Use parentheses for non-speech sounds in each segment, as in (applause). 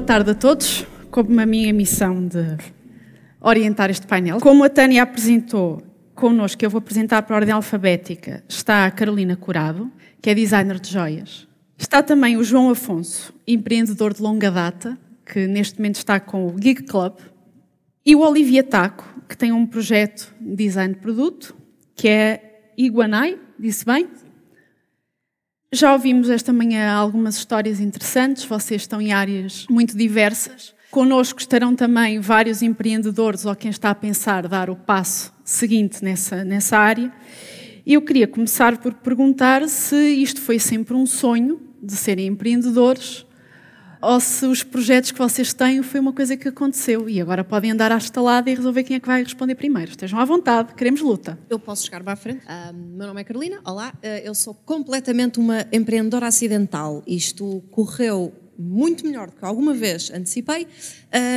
Boa tarde a todos. Como a minha missão de orientar este painel. Como a Tânia apresentou connosco, eu vou apresentar a ordem alfabética, está a Carolina Curado, que é designer de joias. Está também o João Afonso, empreendedor de longa data, que neste momento está com o Gig Club. E o Olivia Taco, que tem um projeto de design de produto, que é Iguanai, disse bem? Já ouvimos esta manhã algumas histórias interessantes, vocês estão em áreas muito diversas. Connosco estarão também vários empreendedores ou quem está a pensar dar o passo seguinte nessa, nessa área. Eu queria começar por perguntar se isto foi sempre um sonho de serem empreendedores ou se os projetos que vocês têm foi uma coisa que aconteceu e agora podem andar à estalada e resolver quem é que vai responder primeiro. Estejam à vontade, queremos luta. Eu posso chegar a frente. Uh, meu nome é Carolina, olá. Uh, eu sou completamente uma empreendedora acidental. Isto correu muito melhor do que alguma vez antecipei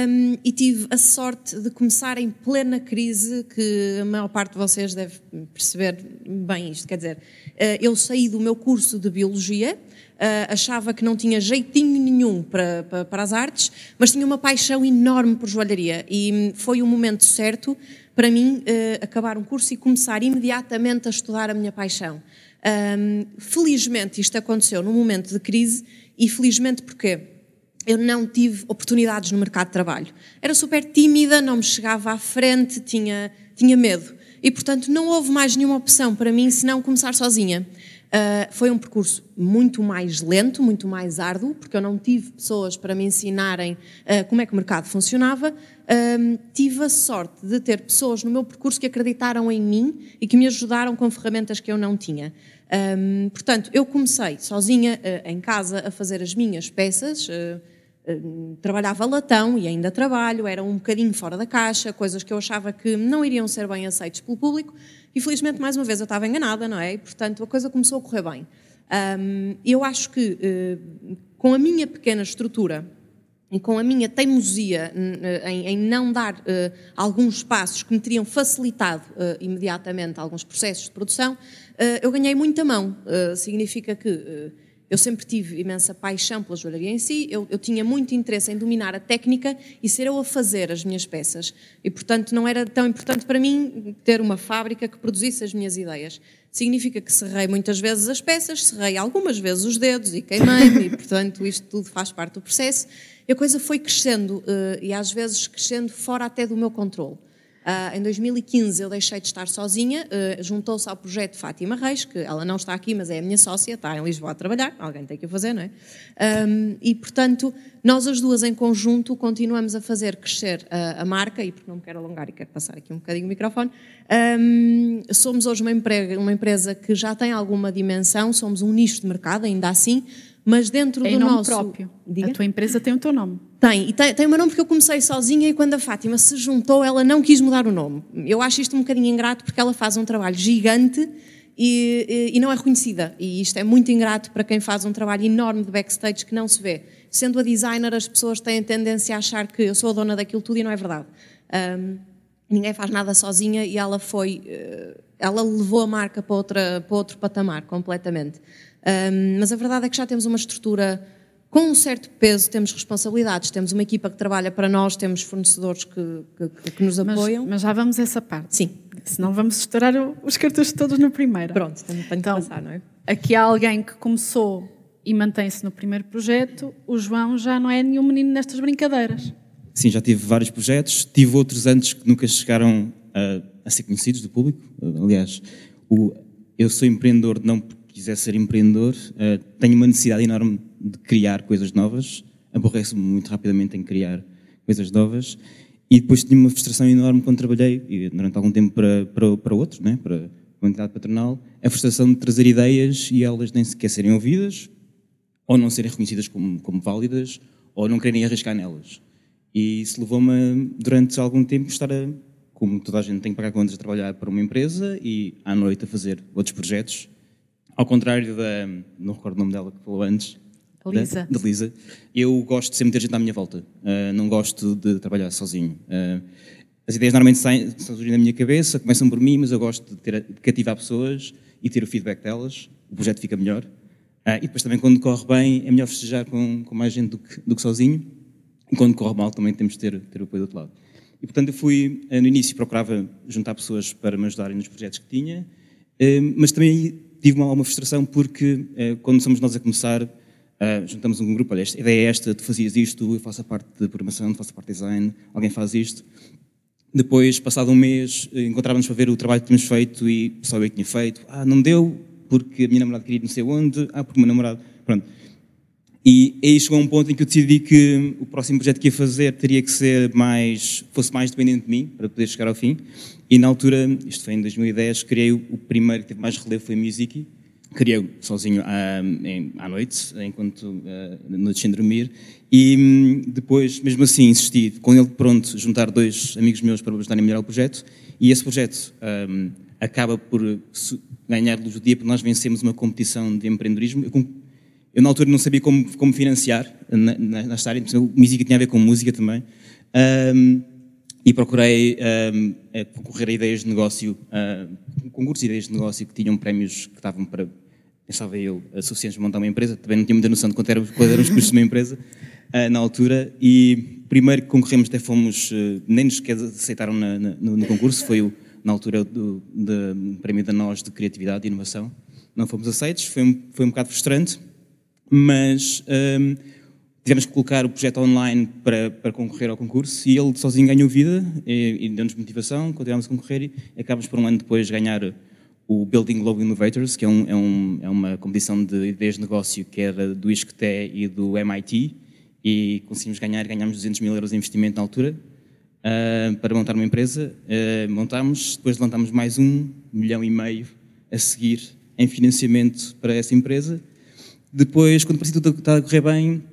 um, e tive a sorte de começar em plena crise, que a maior parte de vocês deve perceber bem isto. Quer dizer, uh, eu saí do meu curso de Biologia, uh, achava que não tinha jeitinho nenhum para, para, para, as artes, mas tinha uma paixão enorme por joalharia e foi o momento certo para mim uh, acabar um curso e começar imediatamente a estudar a minha paixão. Um, felizmente isto aconteceu num momento de crise e felizmente porque eu não tive oportunidades no mercado de trabalho. Era super tímida, não me chegava à frente, tinha, tinha medo. E, portanto, não houve mais nenhuma opção para mim senão começar sozinha. Uh, foi um percurso muito mais lento, muito mais árduo, porque eu não tive pessoas para me ensinarem uh, como é que o mercado funcionava. Uh, tive a sorte de ter pessoas no meu percurso que acreditaram em mim e que me ajudaram com ferramentas que eu não tinha. Um, portanto, eu comecei sozinha em casa a fazer as minhas peças, trabalhava latão e ainda trabalho, era um bocadinho fora da caixa, coisas que eu achava que não iriam ser bem aceitas pelo público e felizmente, mais uma vez, eu estava enganada, não é? E, portanto, a coisa começou a correr bem. Um, eu acho que com a minha pequena estrutura e com a minha teimosia em, em não dar uh, alguns passos que me teriam facilitado uh, imediatamente alguns processos de produção, uh, eu ganhei muita mão. significa que eu sempre tive imensa paixão pela joalharia em si, eu, eu, tinha muito interesse em dominar a técnica e ser eu a fazer as minhas peças. E, portanto, não era tão importante para mim ter uma fábrica que produzisse as minhas ideias. Significa que serrei muitas vezes as peças, serrei algumas vezes os dedos e queimei-me, e, portanto, isto tudo faz parte do processo. E a coisa foi crescendo uh, e às vezes crescendo fora até do meu controle. Uh, em 2015 eu deixei de estar sozinha, uh, juntou-se ao projeto Fátima Reis, que ela não está aqui, mas é a minha sócia, está em Lisboa a trabalhar, alguém tem que o fazer, não é? Um, e portanto, nós as duas em conjunto continuamos a fazer crescer a, a, marca, e porque não me quero alongar e quero passar aqui um bocadinho o microfone, um, somos hoje uma, uma empresa que já tem alguma dimensão, somos um nicho de mercado, ainda assim, mas dentro em do nome nosso próprio. Diga? A tua empresa tem o teu nome. Tem, e tem, tem o meu nome porque eu comecei sozinha e quando a Fátima se juntou, ela não quis mudar o nome. Eu acho isto um bocadinho ingrato porque ela faz um trabalho gigante e, e, e não é reconhecida. E isto é muito ingrato para quem faz um trabalho enorme de backstage que não se vê. Sendo a designer, as pessoas têm tendência a achar que eu sou a dona daquilo tudo e não é verdade. Um, ninguém faz nada sozinha e ela foi, eh, ela levou a marca para, outra, para outro patamar completamente. Um, mas a verdade é que já temos uma estrutura com um certo peso, temos responsabilidades, temos uma equipa que trabalha para nós, temos fornecedores que, que, que nos apoiam. Mas, mas, já vamos a essa parte. Sim. Senão vamos estourar os cartuchos todos no primeiro. Pronto, tenho, tenho então, que passar, não é? Aqui há alguém que começou e mantém-se no primeiro projeto, o João já não é nenhum menino nestas brincadeiras. Sim, já tive vários projetos, tive outros antes que nunca chegaram a, a ser conhecidos do público. Aliás, o, eu sou empreendedor não quiser ser empreendedor, uh, tenho uma necessidade enorme de criar coisas novas, aborreço-me muito rapidamente em criar coisas novas, e depois tinha uma frustração enorme quando trabalhei, e durante algum tempo para, para, para outros, né, para a entidade patronal, a frustração de trazer ideias e elas nem sequer serem ouvidas, ou não serem reconhecidas como, como válidas, ou não quererem arriscar nelas. E isso levou-me, durante algum tempo, estar a, como toda a gente tem que pagar contas, a trabalhar para uma empresa e à noite a fazer outros projetos ao contrário da. Não recordo o nome dela que falou antes. Lisa. Da, Lisa. Eu gosto de sempre ter gente à minha volta. Uh, não gosto de trabalhar sozinho. Uh, as ideias normalmente saem, surgem na minha cabeça, começam por mim, mas eu gosto de, ter, de cativar pessoas e ter o feedback delas. O projeto fica melhor. Uh, e depois também, quando corre bem, é melhor festejar com, com mais gente do que, do que sozinho. e quando corre mal também temos de ter, ter o apoio do outro lado. E, portanto, eu fui, no início, procurava juntar pessoas para me ajudarem nos projetos que tinha, mas também tive uma, uma frustração porque, eh, quando somos nós a começar, juntamos um grupo, olha, a ideia é esta, tu fazias isto, eu faço a parte de programação, faço a parte de design, alguém faz isto. Depois, passado um mês, encontrávamos para ver o trabalho que tínhamos feito e só eu tinha feito. Ah, não deu porque a minha namorada queria não sei onde, ah, porque o meu namorado... Pronto. E aí chegou um ponto em que eu decidi que o próximo projeto que ia fazer teria que ser mais, fosse mais dependente de mim, para poder chegar ao fim. E na altura, isto foi em 2010, criei o, primeiro que teve mais relevo foi a Music. Criei sozinho à, à noite, enquanto uh, noite sem dormir. E hum, depois, mesmo assim, insisti com ele pronto, juntar dois amigos meus para ajudarem a melhorar o projeto. E esse projeto um, acaba por ganhar luz do dia, porque nós vencemos uma competição de empreendedorismo. Eu eu, na altura, não sabia como, como financiar na, na, nesta área, música tinha a ver com música também. Um, e procurei um, concorrer a ideias de negócio, uh, concursos de ideias de negócio que tinham prémios que estavam para, pensava eu, suficientes para montar uma empresa. Também não tinha muita noção de quanto eram, quanto eram os custos de uma empresa uh, (laughs) na altura. E primeiro que concorremos, até fomos, uh, nem nos aceitaram na, na, no, no, concurso, foi o, na altura do, do prémio da nós de criatividade e inovação. Não fomos aceitos, foi um, foi um bocado frustrante mas um, tivemos que colocar o projeto online para, para, concorrer ao concurso e ele sozinho ganhou vida e, e deu-nos motivação, continuámos a concorrer e acabamos por um ano depois ganhar o Building Global Innovators, que é, um, é, um, é uma competição de ideias de negócio que era do ISCTE e do MIT e conseguimos ganhar, ganhámos 200 mil euros de investimento na altura uh, para montar uma empresa. Uh, montámos, depois levantámos mais um milhão e meio a seguir em financiamento para essa empresa depois, quando parecia tudo estar a correr bem,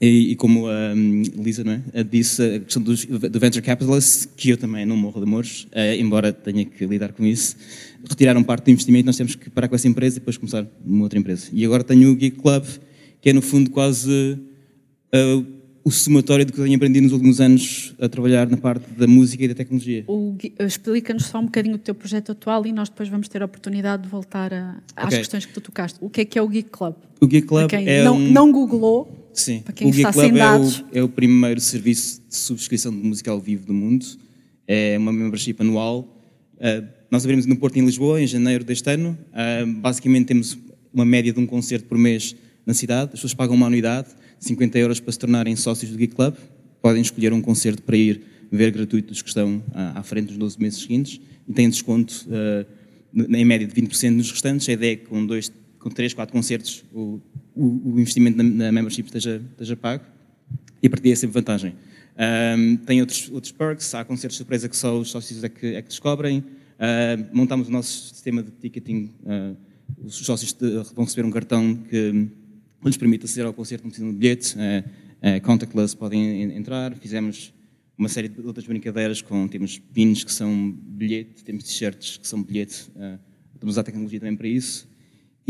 e, e como a um, Lisa não é, disse, a questão dos, do venture capitalist, que eu também não morro de amores, uh, embora tenha que lidar com isso, retiraram parte do investimento, nós temos que parar com essa empresa e depois começar uma outra empresa. E agora tenho o Geek Club, que é no fundo quase uh, o somatório do que eu tenho aprendido nos últimos anos a trabalhar na parte da música e da tecnologia. Explica-nos só um bocadinho o teu projeto atual e nós depois vamos ter a oportunidade de voltar a, às okay. questões que tu tocaste. O que é que é o Geek Club? O Geek Club é não, um... não googlou, Sim. para quem o está Geek Club sem dados. É o, é o primeiro serviço de subscrição de música ao vivo do mundo. É uma membership anual. Uh, nós abrimos no Porto em Lisboa em janeiro deste ano. Uh, basicamente temos uma média de um concerto por mês na cidade. As pessoas pagam uma anuidade 50 euros para se tornarem sócios do Geek Club. Podem escolher um concerto para ir ver gratuito dos que estão à, frente nos 12 meses seguintes e têm desconto uh, em média de 20% nos restantes. A ideia é que com, dois, com 3, 4 concertos o, o, o investimento na, na, membership esteja, esteja pago e a partir daí é sempre vantagem. Um, tem outros, outros perks, há concertos de surpresa que só os sócios é que, é que descobrem. Uh, montamos o nosso sistema de ticketing. Uh, os sócios vão receber um cartão que nos permite aceder ao concerto, não precisam de bilhete, é, é, contactless podem entrar. Fizemos uma série de outras brincadeiras com, temos pins que são bilhete, temos t-shirts que são bilhete, é, estamos a tecnologia também para isso.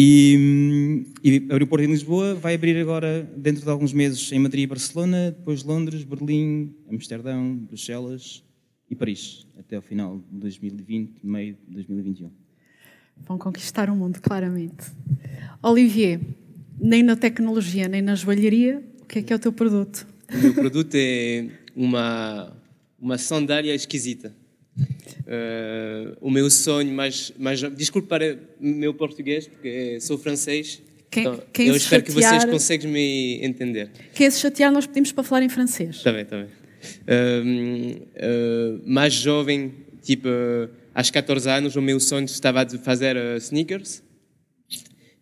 E, e o aeroporto em Lisboa vai abrir agora, dentro de alguns meses, em Madrid e Barcelona, depois Londres, Berlim, Amsterdão, Bruxelas e Paris, até o final de 2020, meio de 2021. Vão conquistar o mundo, claramente. Olivier, nem na tecnologia, nem na joalharia, o que é que é o teu produto? O meu produto é uma, uma sandália esquisita. Uh, o meu sonho, mas, mas desculpe para meu português, porque sou francês. Quem, então, quem eu espero chatear, que vocês consigam me entender. Quem se chatear, nós pedimos para falar em francês. Está bem, está bem. Uh, uh, mais jovem, tipo, aos 14 anos, o meu sonho estava de fazer sneakers.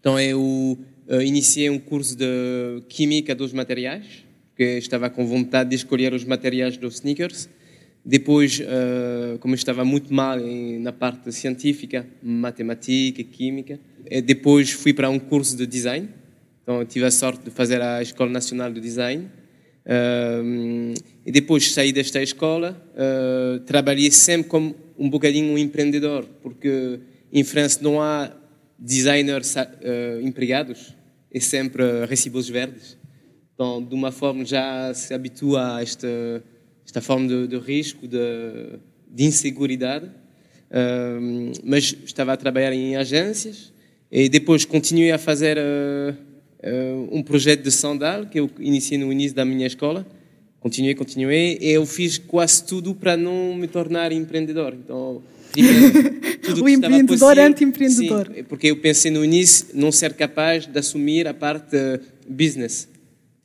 Então eu uh, iniciei um curso de Química dos Materiais, porque estava com vontade de escolher os materiais dos sneakers. Depois, uh, como estava muito mal em, na parte científica, matemática, química, depois fui para um curso de design. Então, tive a sorte de fazer a Escola Nacional de Design. Uh, e depois saí desta escola, uh, trabalhei sempre como um bocadinho um empreendedor, porque em França não há designers uh, empregados é sempre recibos verdes. Então, de uma forma, já se habitua a esta, esta forma de, de risco, de, de inseguridade. Uh, mas estava a trabalhar em agências e depois continuei a fazer uh, uh, um projeto de sandal que eu iniciei no início da minha escola, continuei, continuei, e eu fiz quase tudo para não me tornar empreendedor. Então, (laughs) O empreendedor anti-empreendedor. Porque eu pensei no início não ser capaz de assumir a parte business.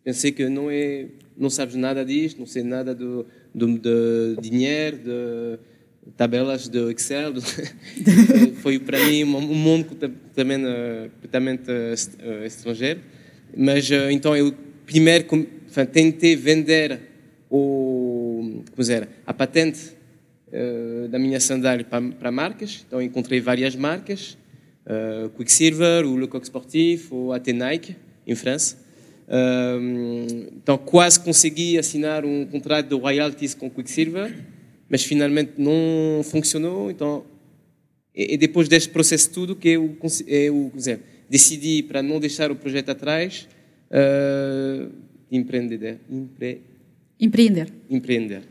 Pensei que não é, não sabes nada disto, não sei nada do, do de dinheiro, de tabelas de Excel. (laughs) Foi para mim um mundo completamente, eh, completamente est- eh, estrangeiro. Mas eh, então eu primeiro tentei vender o, como dizer, a patente eh, da minha sandália para, para marcas. Então encontrei várias marcas, eh, Quicksilver, o Lecoq Sportif, ou até Nike, em França. Eh, então quase consegui assinar um contrato de royalties com Quicksilver, mas finalmente não funcionou. Então e, e depois deste processo tudo que eu, eu dizer, decidi para não deixar o projeto atrás, eh, empreender, empre, Empreender. empreender.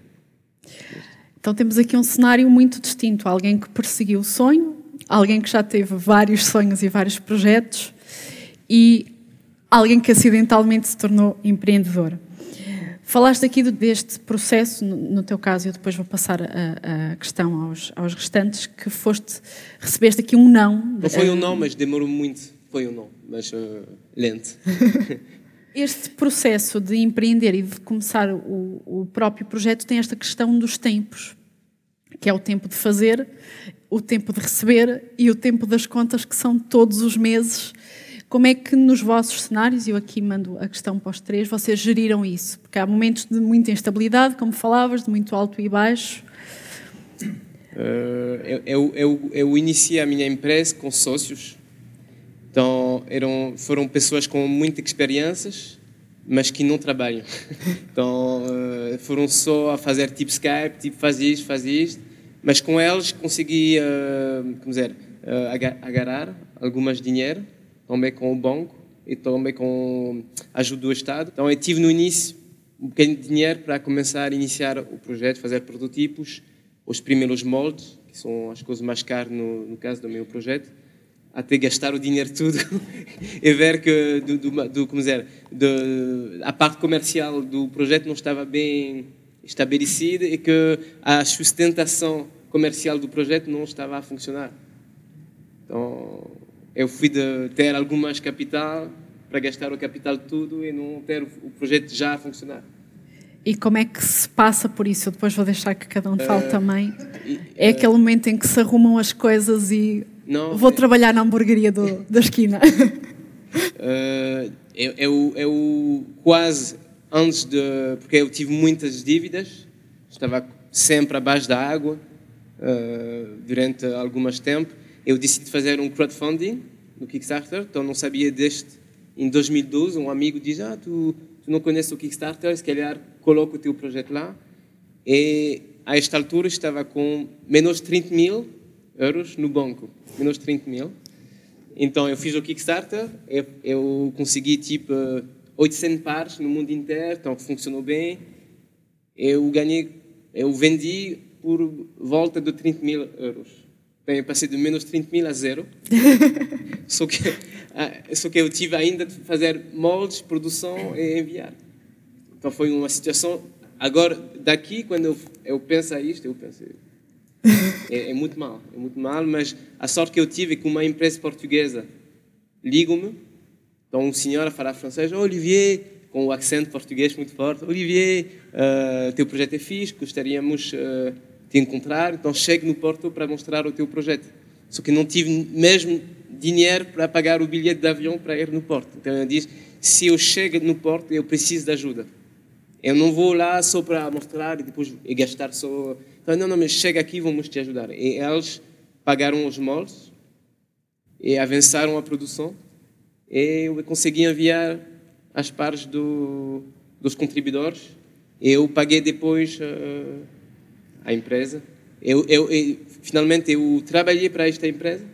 Então temos aqui um cenário muito distinto. Alguém que perseguiu o sonho, alguém que já teve vários sonhos e vários projetos e alguém que acidentalmente se tornou empreendedor. Falaste aqui deste processo, no, teu caso, eu depois vou passar a, a questão aos, aos restantes, que foste, recebeste aqui um não. Não foi um não, mas demorou muito. Foi um não, mas eh, lento. (laughs) Este processo de empreender e de começar o, o próprio projeto tem esta questão dos tempos, que é o tempo de fazer, o tempo de receber e o tempo das contas, que são todos os meses. Como é que nos vossos cenários, eu aqui mando a questão para os três, vocês geriram isso? Porque há momentos de muita instabilidade, como falavas, de muito alto e baixo. Eh, eu, eu, eu iniciei a minha empresa com sócios. Então, eram, foram pessoas com muitas experiências, mas que não trabalham. (laughs) Então, eh, foram só a fazer tipo Skype, tipo faz isto, faz isto. Mas com eles consegui, eh, como dizer, eh, aga- agarrar algumas dinheiro, também com o banco e também com a ajuda do Estado. Então, eu tive no início um bocadinho de dinheiro para começar a iniciar o projeto, fazer prototipos, os primeiros moldes, que são as coisas mais caras no, no caso do meu projeto, até gastar o dinheiro tudo (laughs) e ver que do, do, do, como dizer, de, a parte comercial do projeto não estava bem estabelecida e que a sustentação comercial do projeto não estava a funcionar. Então, eu fui de ter algumas capital para gastar o capital tudo e não ter o projeto já a funcionar. E como é que se passa por isso? Eu depois vou deixar que cada um fale também. e, É aquele momento em que se arrumam as coisas e Não, vou é- trabalhar na hamburgueria do- da esquina. Uh, (laughs) eu, eu, eu quase antes de. Porque eu tive muitas dívidas, estava sempre abaixo da água uh, durante algumas tempo. Eu decidi fazer um crowdfunding no Kickstarter, então não sabia deste. Em 2012, um amigo diz: Ah, tu, tu não conheces o Kickstarter, se calhar coloca o teu projeto lá. E a esta altura estava com menos 30 mil euros no banco. Menos 30 mil. Então eu fiz o Kickstarter, eu, eu consegui tipo 800 pares no mundo inteiro, então funcionou bem. Eu ganhei, eu vendi por volta de 30 mil euros. Então eu passei de menos 30 mil a zero. (laughs) só, que, ah, só que eu tive ainda de fazer moldes, produção e enviar. Então foi uma situação. Agora, daqui, quando eu, eu penso a isto, eu penso. É, é muito mal, é muito mal, mas a sorte que eu tive é que uma empresa portuguesa liga-me, então um senhor a falar francês, Olivier, com o acento português muito forte, Olivier, uh, teu projeto é fixe, gostaríamos uh, de encontrar, então chegue no Porto para mostrar o teu projeto. Só que não tive mesmo dinheiro para pagar o bilhete de avião para ir no Porto. Então ele diz, se eu chego no Porto, eu preciso de ajuda. Eu não vou lá só para mostrar e depois gastar só. Então, não, não, mas chega aqui, vamos te ajudar. E eles pagaram os moldes e avançaram a produção e eu consegui enviar as partes do, dos contribuidores. Eu paguei depois uh, a empresa. Eu, eu, eu, finalmente, eu trabalhei para esta empresa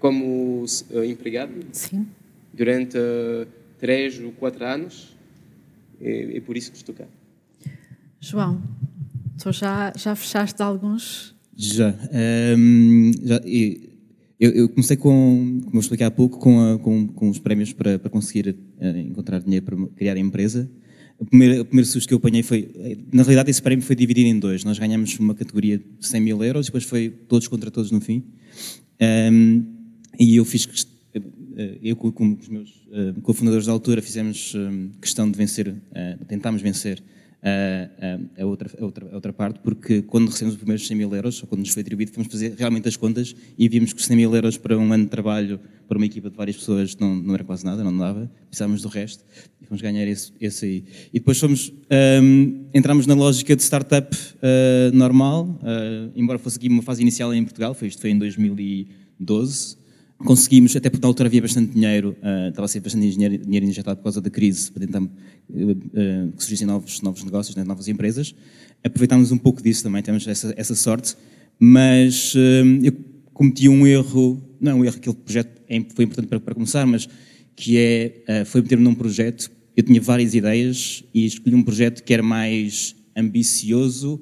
como uh, empregado Sim. durante uh, três ou quatro anos. É, é por isso que estou cá. João, tu já, já fechaste alguns? Já. Ehm, já eu, eu comecei com, como eu expliquei há pouco, com, a- com, com os prémios para, para conseguir eh, encontrar dinheiro para criar a empresa. o primeiro, primeiro susto que eu apanhei foi. Na realidade, esse prémio foi dividido em dois. Nós ganhamos uma categoria de 100 mil euros, depois foi todos contra todos no fim. Um, e eu fiz. Eu, com os meus uh, cofundadores da altura, fizemos um, questão de vencer, tentámos vencer a, a, outra, a, outra, a outra parte, porque quando recebemos os primeiros 100 mil euros, ou quando nos foi atribuído, fomos fazer realmente as contas e vimos que 100 mil euros para um ano de trabalho para uma equipa de várias pessoas não, não era quase nada, não dava, precisávamos do resto e fomos ganhar esse, esse aí. E depois fomos, um, entramos na lógica de startup uh, normal, uh, embora fosse aqui uma fase inicial em Portugal, foi, isto foi em 2012, conseguimos, até porque na altura havia bastante dinheiro, uh, estava a ser bastante dinheiro, dinheiro injetado por causa da crise, para tentar uh, que surgissem novos, novos negócios, né, novas empresas. Aproveitámos um pouco disso também, temos essa, essa sorte, mas uh, eu cometi um erro, não é um erro, aquele projeto foi importante para, para começar, mas que é, foi meter-me num projeto, eu tinha várias ideias e escolhi um projeto que era mais ambicioso,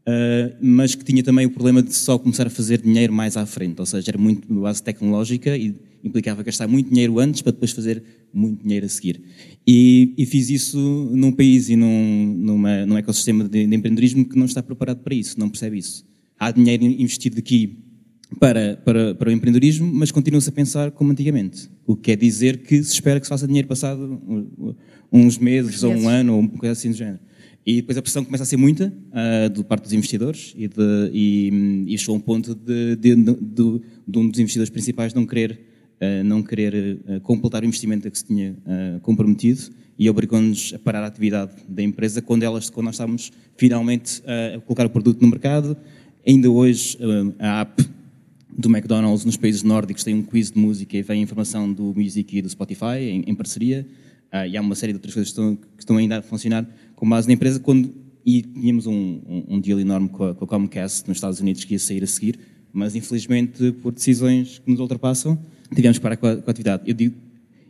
Uh, mas que tinha também o problema de só começar a fazer dinheiro mais à frente, ou seja, era muito base tecnológica e implicava gastar muito dinheiro antes para depois fazer muito dinheiro a seguir. E, e fiz isso num país e num, numa, num ecossistema de, de, empreendedorismo que não está preparado para isso, não percebe isso. Há dinheiro investido aqui para, para, para o empreendedorismo, mas continua-se a pensar como antigamente. O que quer dizer que se espera que se faça dinheiro passado uns meses ou um ano ou uma coisa assim do género. E depois a pressão começa a ser muita uh, parte dos investidores e, de, e, e chegou a um ponto de, de, de, de, um dos investidores principais não querer, uh, não querer uh, completar o investimento que se tinha comprometido e obrigou-nos a parar a atividade da empresa quando, elas, quando nós estávamos finalmente a colocar o produto no mercado. Ainda hoje a app do McDonald's nos países nórdicos tem um quiz de música e vem informação do Music e do Spotify em, em parceria. e há uma série de outras coisas que estão, que estão ainda a funcionar com base na empresa, quando, e tínhamos um, um, um deal enorme com a, com a Comcast nos Estados Unidos que ia sair a seguir, mas infelizmente por decisões que nos ultrapassam, tivemos que parar com a, com a atividade. Eu digo,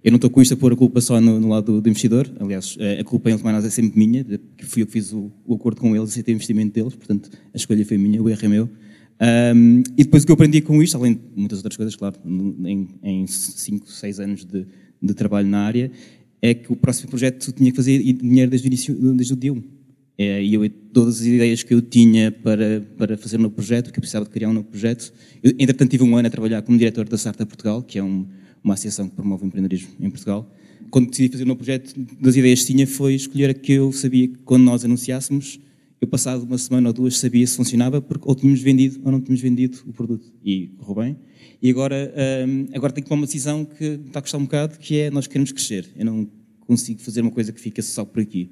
eu não estou com isto a pôr a culpa só no, no lado do, do, investidor, aliás, a culpa em última análise é sempre minha, que fui eu que fiz o, o acordo com eles, aceitei o investimento deles, portanto a escolha foi minha, o erro é meu. Um, e depois o que eu aprendi com isto, além de muitas outras coisas, claro, em 5, 6 anos de, de trabalho na área, é que o próximo projeto tinha que fazer dinheiro desde o início, desde o dia 1. É, e eu, todas as ideias que eu tinha para, para fazer um novo projeto, que eu precisava de criar um novo projeto, eu, entretanto tive um ano a trabalhar como diretor da Startup Portugal, que é um, uma associação que promove o empreendedorismo em Portugal. Quando decidi fazer um novo projeto, das ideias que tinha foi escolher a que eu sabia que quando nós anunciássemos, eu passado uma semana ou duas sabia se funcionava, porque ou tínhamos vendido ou não tínhamos vendido o produto. E correu bem. E agora, um, agora tenho que tomar uma decisão que está a custar um bocado, que é nós queremos crescer. Eu não consigo fazer uma coisa que fica só por aqui.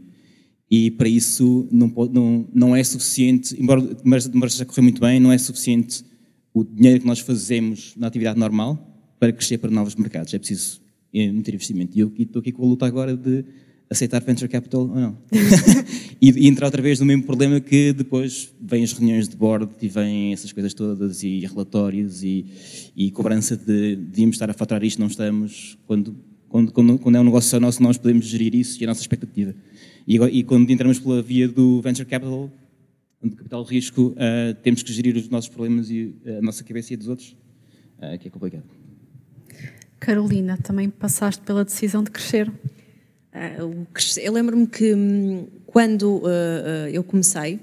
E para isso não, pode, não, não é suficiente, embora mas já correu muito bem, não é suficiente o dinheiro que nós fazemos na atividade normal para crescer para novos mercados. É preciso eh, meter investimento. E eu estou aqui com a luta agora de aceitar venture capital ou não. (laughs) e, e, entrar outra vez no mesmo problema que depois vêm as reuniões de board e vêm essas coisas todas e relatórios e, e cobrança de devíamos estar a faturar isto, não estamos, quando, quando, quando, quando é um negócio só nosso nós podemos gerir isso e a nossa expectativa. E, e quando entramos pela via do venture capital, do capital de risco, uh, temos que gerir os nossos problemas e a nossa cabeça e dos outros, uh, que é complicado. Carolina, também passaste pela decisão de crescer. Uh, eu lembro-me que hum, quando uh, uh, eu comecei,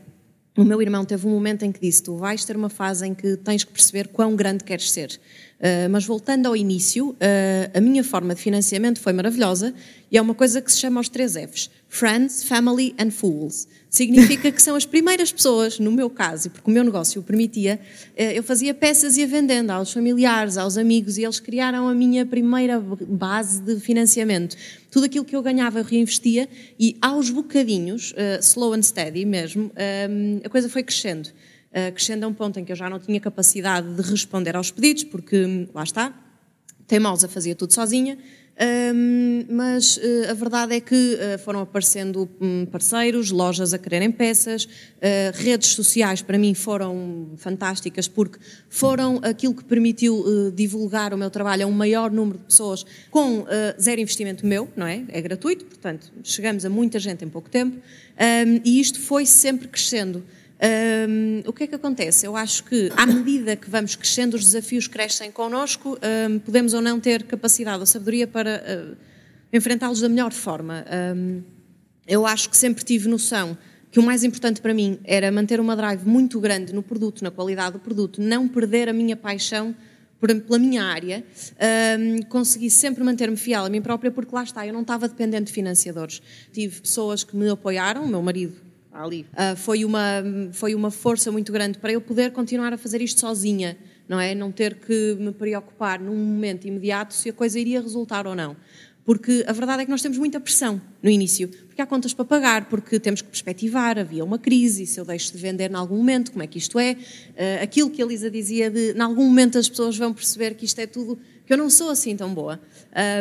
o meu irmão teve um momento em que disse: Tu vais ter uma fase em que tens que perceber quão grande queres ser. Uh, mas voltando ao início, uh, a minha forma de financiamento foi maravilhosa e é uma coisa que se chama os três Fs: Friends, Family and Fools. Significa que são as primeiras pessoas, no meu caso, e porque o meu negócio o permitia, uh, eu fazia peças e ia vendendo aos familiares, aos amigos, e eles criaram a minha primeira base de financiamento. Tudo aquilo que eu ganhava eu reinvestia e aos bocadinhos, slow and steady mesmo, a coisa foi crescendo. Eh, crescendo a um ponto em que eu já não tinha capacidade de responder aos pedidos, porque, lá está, teimosa fazia tudo sozinha, um, mas uh, a verdade é que uh, foram aparecendo um, parceiros, lojas a quererem peças, uh, redes sociais para mim foram fantásticas porque foram aquilo que permitiu divulgar o meu trabalho a um maior número de pessoas com zero investimento meu, não é? É gratuito, portanto chegamos a muita gente em pouco tempo um, e isto foi sempre crescendo. Um, o que é que acontece? Eu acho que, à medida que vamos crescendo, os desafios crescem connosco, um, podemos ou não ter capacidade ou sabedoria para uh, enfrentá-los da melhor forma. Um, eu acho que sempre tive noção que o mais importante para mim era manter uma drive muito grande no produto, na qualidade do produto, não perder a minha paixão pela minha área, um, consegui sempre manter-me fiel a mim própria, porque lá está, eu não estava dependente de financiadores. Tive pessoas que me apoiaram, meu marido ali, uh, foi, uma, foi uma força muito grande para eu poder continuar a fazer isto sozinha, não é? Não ter que me preocupar num momento imediato se a coisa iria resultar ou não porque a verdade é que nós temos muita pressão no início, porque há contas para pagar, porque temos que perspectivar, havia uma crise, se eu deixo de vender em algum momento, como é que isto é? Uh, aquilo que a Elisa dizia de, em algum momento as pessoas vão perceber que isto é tudo, que eu não sou assim tão boa.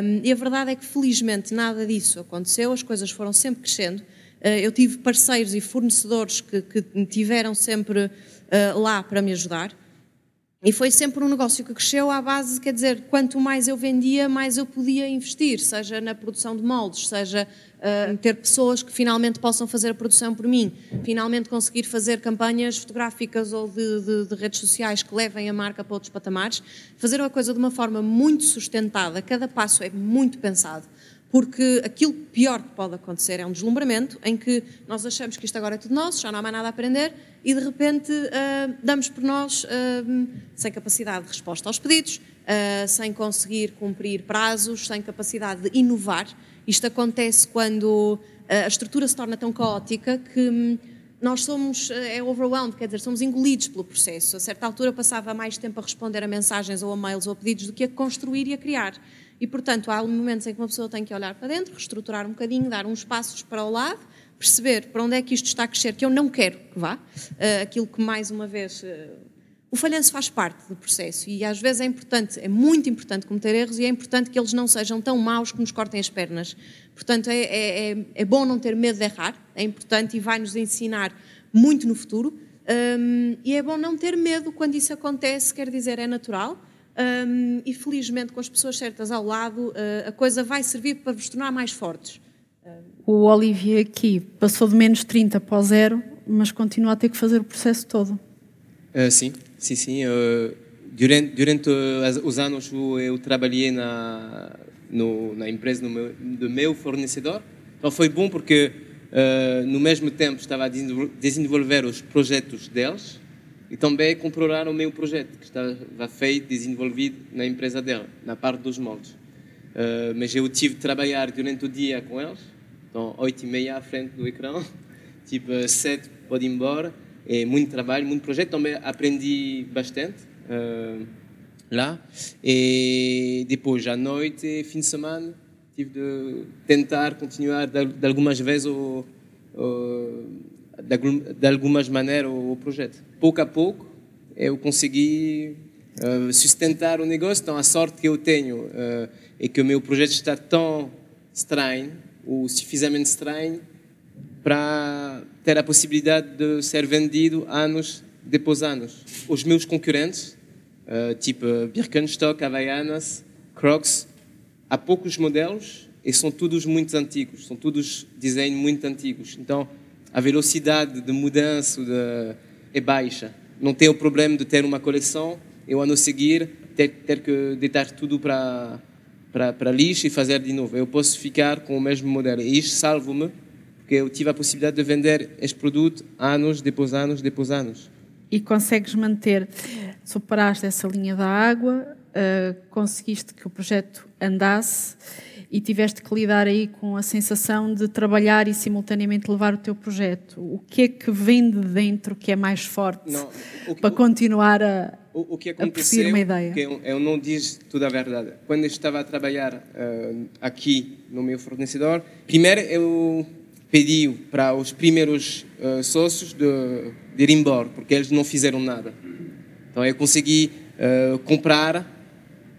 Um, e a verdade é que felizmente nada disso aconteceu, as coisas foram sempre crescendo. Uh, eu tive parceiros e fornecedores que, que tiveram sempre uh, lá para me ajudar. E foi sempre um negócio que cresceu à base, quer dizer, quanto mais eu vendia, mais eu podia investir, seja na produção de moldes, seja uh, ter pessoas que finalmente possam fazer a produção por mim, finalmente conseguir fazer campanhas fotográficas ou de, de, de redes sociais que levem a marca para outros patamares, fazer a coisa de uma forma muito sustentada, cada passo é muito pensado porque aquilo pior que pode acontecer é um deslumbramento em que nós achamos que isto agora é tudo nosso, já não há mais nada a aprender e de repente uh, damos por nós uh, sem capacidade de resposta aos pedidos, uh, sem conseguir cumprir prazos, sem capacidade de inovar. Isto acontece quando a estrutura se torna tão caótica que um, nós somos, é overwhelmed, quer dizer, somos engolidos pelo processo. A certa altura passava mais tempo a responder a mensagens ou a mails ou a pedidos do que a construir e a criar. E, portanto, há momentos em que uma pessoa tem que olhar para dentro, reestruturar um bocadinho, dar uns passos para o lado, perceber para onde é que isto está a crescer, que eu não quero que vá. Uh, aquilo que, mais uma vez, uh, o falhanço faz parte do processo e às vezes é importante, é muito importante cometer erros e é importante que eles não sejam tão maus que nos cortem as pernas. Portanto, é, é, é, é bom não ter medo de errar, é importante e vai nos ensinar muito no futuro. Um, e é bom não ter medo quando isso acontece, quer dizer, é natural um, e felizmente com as pessoas certas ao lado, uh, a coisa vai servir para vos tornar mais fortes. O Olivier aqui passou de menos 30 para o zero, mas continua a ter que fazer o processo todo. Uh, sim, sim, sim. Uh, durante, durante os anos eu trabalhei na, no, na empresa do meu, do meu fornecedor, então foi bom porque uh, no mesmo tempo estava a desenvolver os projetos deles e também controlar o meu projeto, que estava feito, desenvolvido na empresa dela, na parte dos moldes. Uh, mas eu tive de trabalhar durante o dia com eles, então, oito e meia à frente do ecrã, (laughs) tipo, sete pode ir embora. É muito trabalho, muito projeto. Também aprendi bastante uh, lá. E depois, à noite, fim de semana, tive de tentar continuar de, de algumas vezes o, o de, algumas maneiras o projeto. Pouco a pouco eu consegui uh, sustentar o negócio. Então a sorte que eu tenho uh, é que o meu projeto está tão estranho, ou suficientemente estranho, para ter a possibilidade de ser vendido anos depois anos. Os meus concorrentes, uh, tipo Birkenstock, Havaianas, Crocs, há poucos modelos e são todos muito antigos, são todos desenhos muito antigos. Então a velocidade de mudança de, é baixa. Não tem o problema de ter uma coleção e o ano seguir ter, ter que deitar tudo para, para, lixo e fazer de novo. Eu posso ficar com o mesmo modelo. E isso salva-me, porque eu tive a possibilidade de vender este produto anos, depois anos, depois anos. E consegues manter, superaste essa linha da água, uh, conseguiste que o projeto andasse e tiveste que lidar aí com a sensação de trabalhar e simultaneamente levar o teu projeto. O que é que vem de dentro que é mais forte não, que, para continuar a, o, o que aconteceu, a uma ideia? Que eu, eu, não disse toda a verdade. Quando eu estava a trabalhar uh, aqui no meu fornecedor, primeiro eu pedi para os primeiros uh, sócios de, de, ir embora, porque eles não fizeram nada. Então eu consegui uh, comprar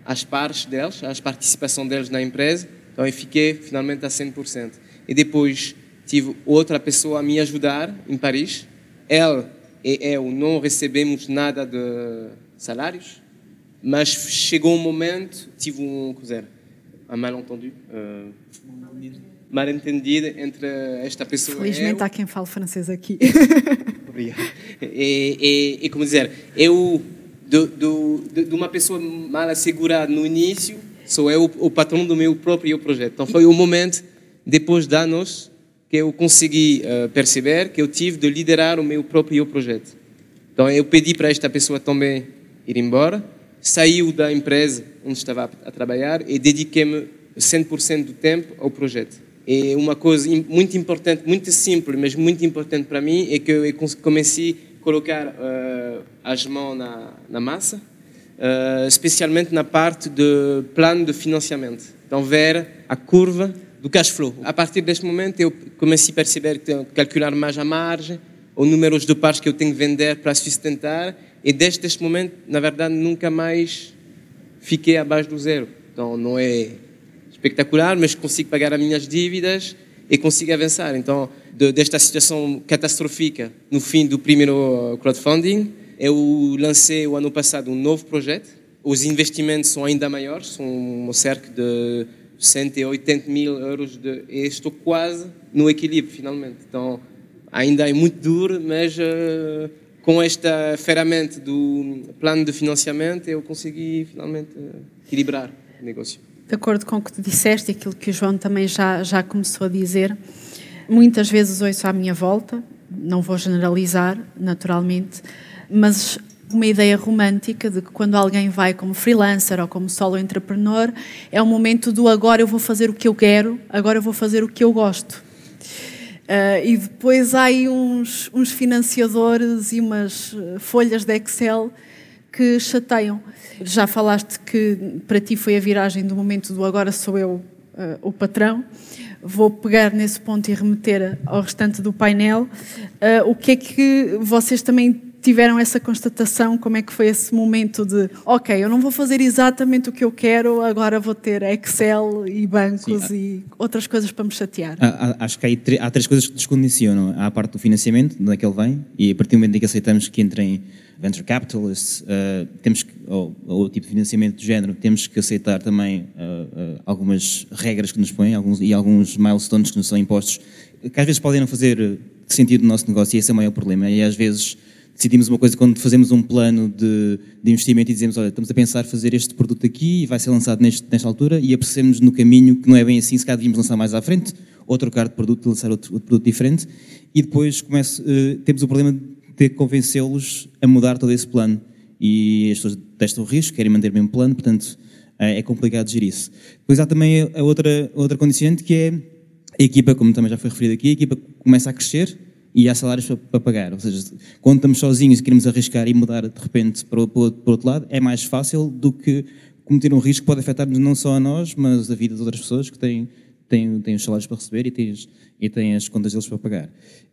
as partes deles, as participação deles na empresa, então eu fiquei finalmente a 100%. E depois tive outra pessoa a me ajudar em Paris. Ela e eu não recebemos nada de salários, mas chegou um momento, tive um, dizer, um mal-entendu, uh, mal entendido entre esta pessoa Felizmente e eu. há quem fale francês aqui. (laughs) Obrigado. E, e, e, como dizer, eu, de, de, de uma pessoa mal assegurada no início, sou eu o patrão do meu próprio projeto. Então foi o momento, depois de anos, que eu consegui uh, perceber que eu tive de liderar o meu próprio projeto. Então eu pedi para esta pessoa também ir embora, saiu da empresa onde estava a trabalhar e dediquei-me 100% do tempo ao projeto. E uma coisa muito importante, muito simples, mas muito importante para mim é que eu comecei a colocar uh, as mãos na, na massa, uh, especialmente na parte do plano de financiamento. Então, ver a curva do cash flow. A partir deste momento, eu comecei a perceber que tenho que calcular mais a margem, os números de pares que eu tenho que vender para sustentar, e desde este momento, na verdade, nunca mais fiquei abaixo do zero. Então, não é espetacular, mas consigo pagar as minhas dívidas e consigo avançar. Então, de, desta situação catastrófica, no fim do primeiro crowdfunding, eu lancei o ano passado um novo projeto. Os investimentos são ainda maiores, são cerca de 180 mil euros de, e estou quase no equilíbrio, finalmente. Então, ainda é muito duro, mas uh, com esta ferramenta do plano de financiamento, eu consegui finalmente uh, equilibrar o negócio de acordo com o que tu disseste aquilo que o João também já, já começou a dizer, muitas vezes ouço à minha volta, não vou generalizar, naturalmente, mas uma ideia romântica de que quando alguém vai como freelancer ou como solo entrepreneur, é o momento do agora eu vou fazer o que eu quero, agora eu vou fazer o que eu gosto. Uh, e depois há aí uns, uns financiadores e umas folhas de Excel que chateiam. Já falaste que para ti foi a viragem do momento do agora sou eu uh, o patrão. Vou pegar nesse ponto e remeter ao restante do painel. Uh, o que é que vocês também tiveram essa constatação? Como é que foi esse momento de, ok, eu não vou fazer exatamente o que eu quero, agora vou ter Excel e bancos Sim, e outras coisas para me chatear? Acho que há, há três coisas que descondicionam. Há a parte do financiamento, de onde é que ele vem, e a partir do momento em que aceitamos que entrem venture capitalists, uh, temos que, ou, ou tipo de financiamento do género, temos que aceitar também uh, uh, algumas regras que nos põem alguns, e alguns milestones que nos são impostos, que às vezes podem não fazer sentido no nosso negócio e esse é o maior problema. E às vezes decidimos uma coisa quando fazemos um plano de, de investimento e dizemos, olha, estamos a pensar fazer este produto aqui e vai ser lançado neste, nesta altura e apercebemos no caminho que não é bem assim, se calhar devíamos lançar mais à frente, ou trocar de produto, lançar outro, outro produto diferente e depois começo, temos o problema ter que convencê-los a mudar todo esse plano. E as pessoas testam o risco, querem manter o mesmo plano, portanto é, é complicado gerir isso. Depois há também a outra, outra condicionante que é a equipa, como também já foi referido aqui, a equipa começa a crescer e há salários para, pagar. Ou seja, quando estamos sozinhos e queremos arriscar e mudar de repente para o, outro lado, é mais fácil do que cometer um risco que pode afetar-nos não só a nós, mas a vida de outras pessoas que têm, têm, têm os salários para receber e têm, e têm as contas deles para pagar.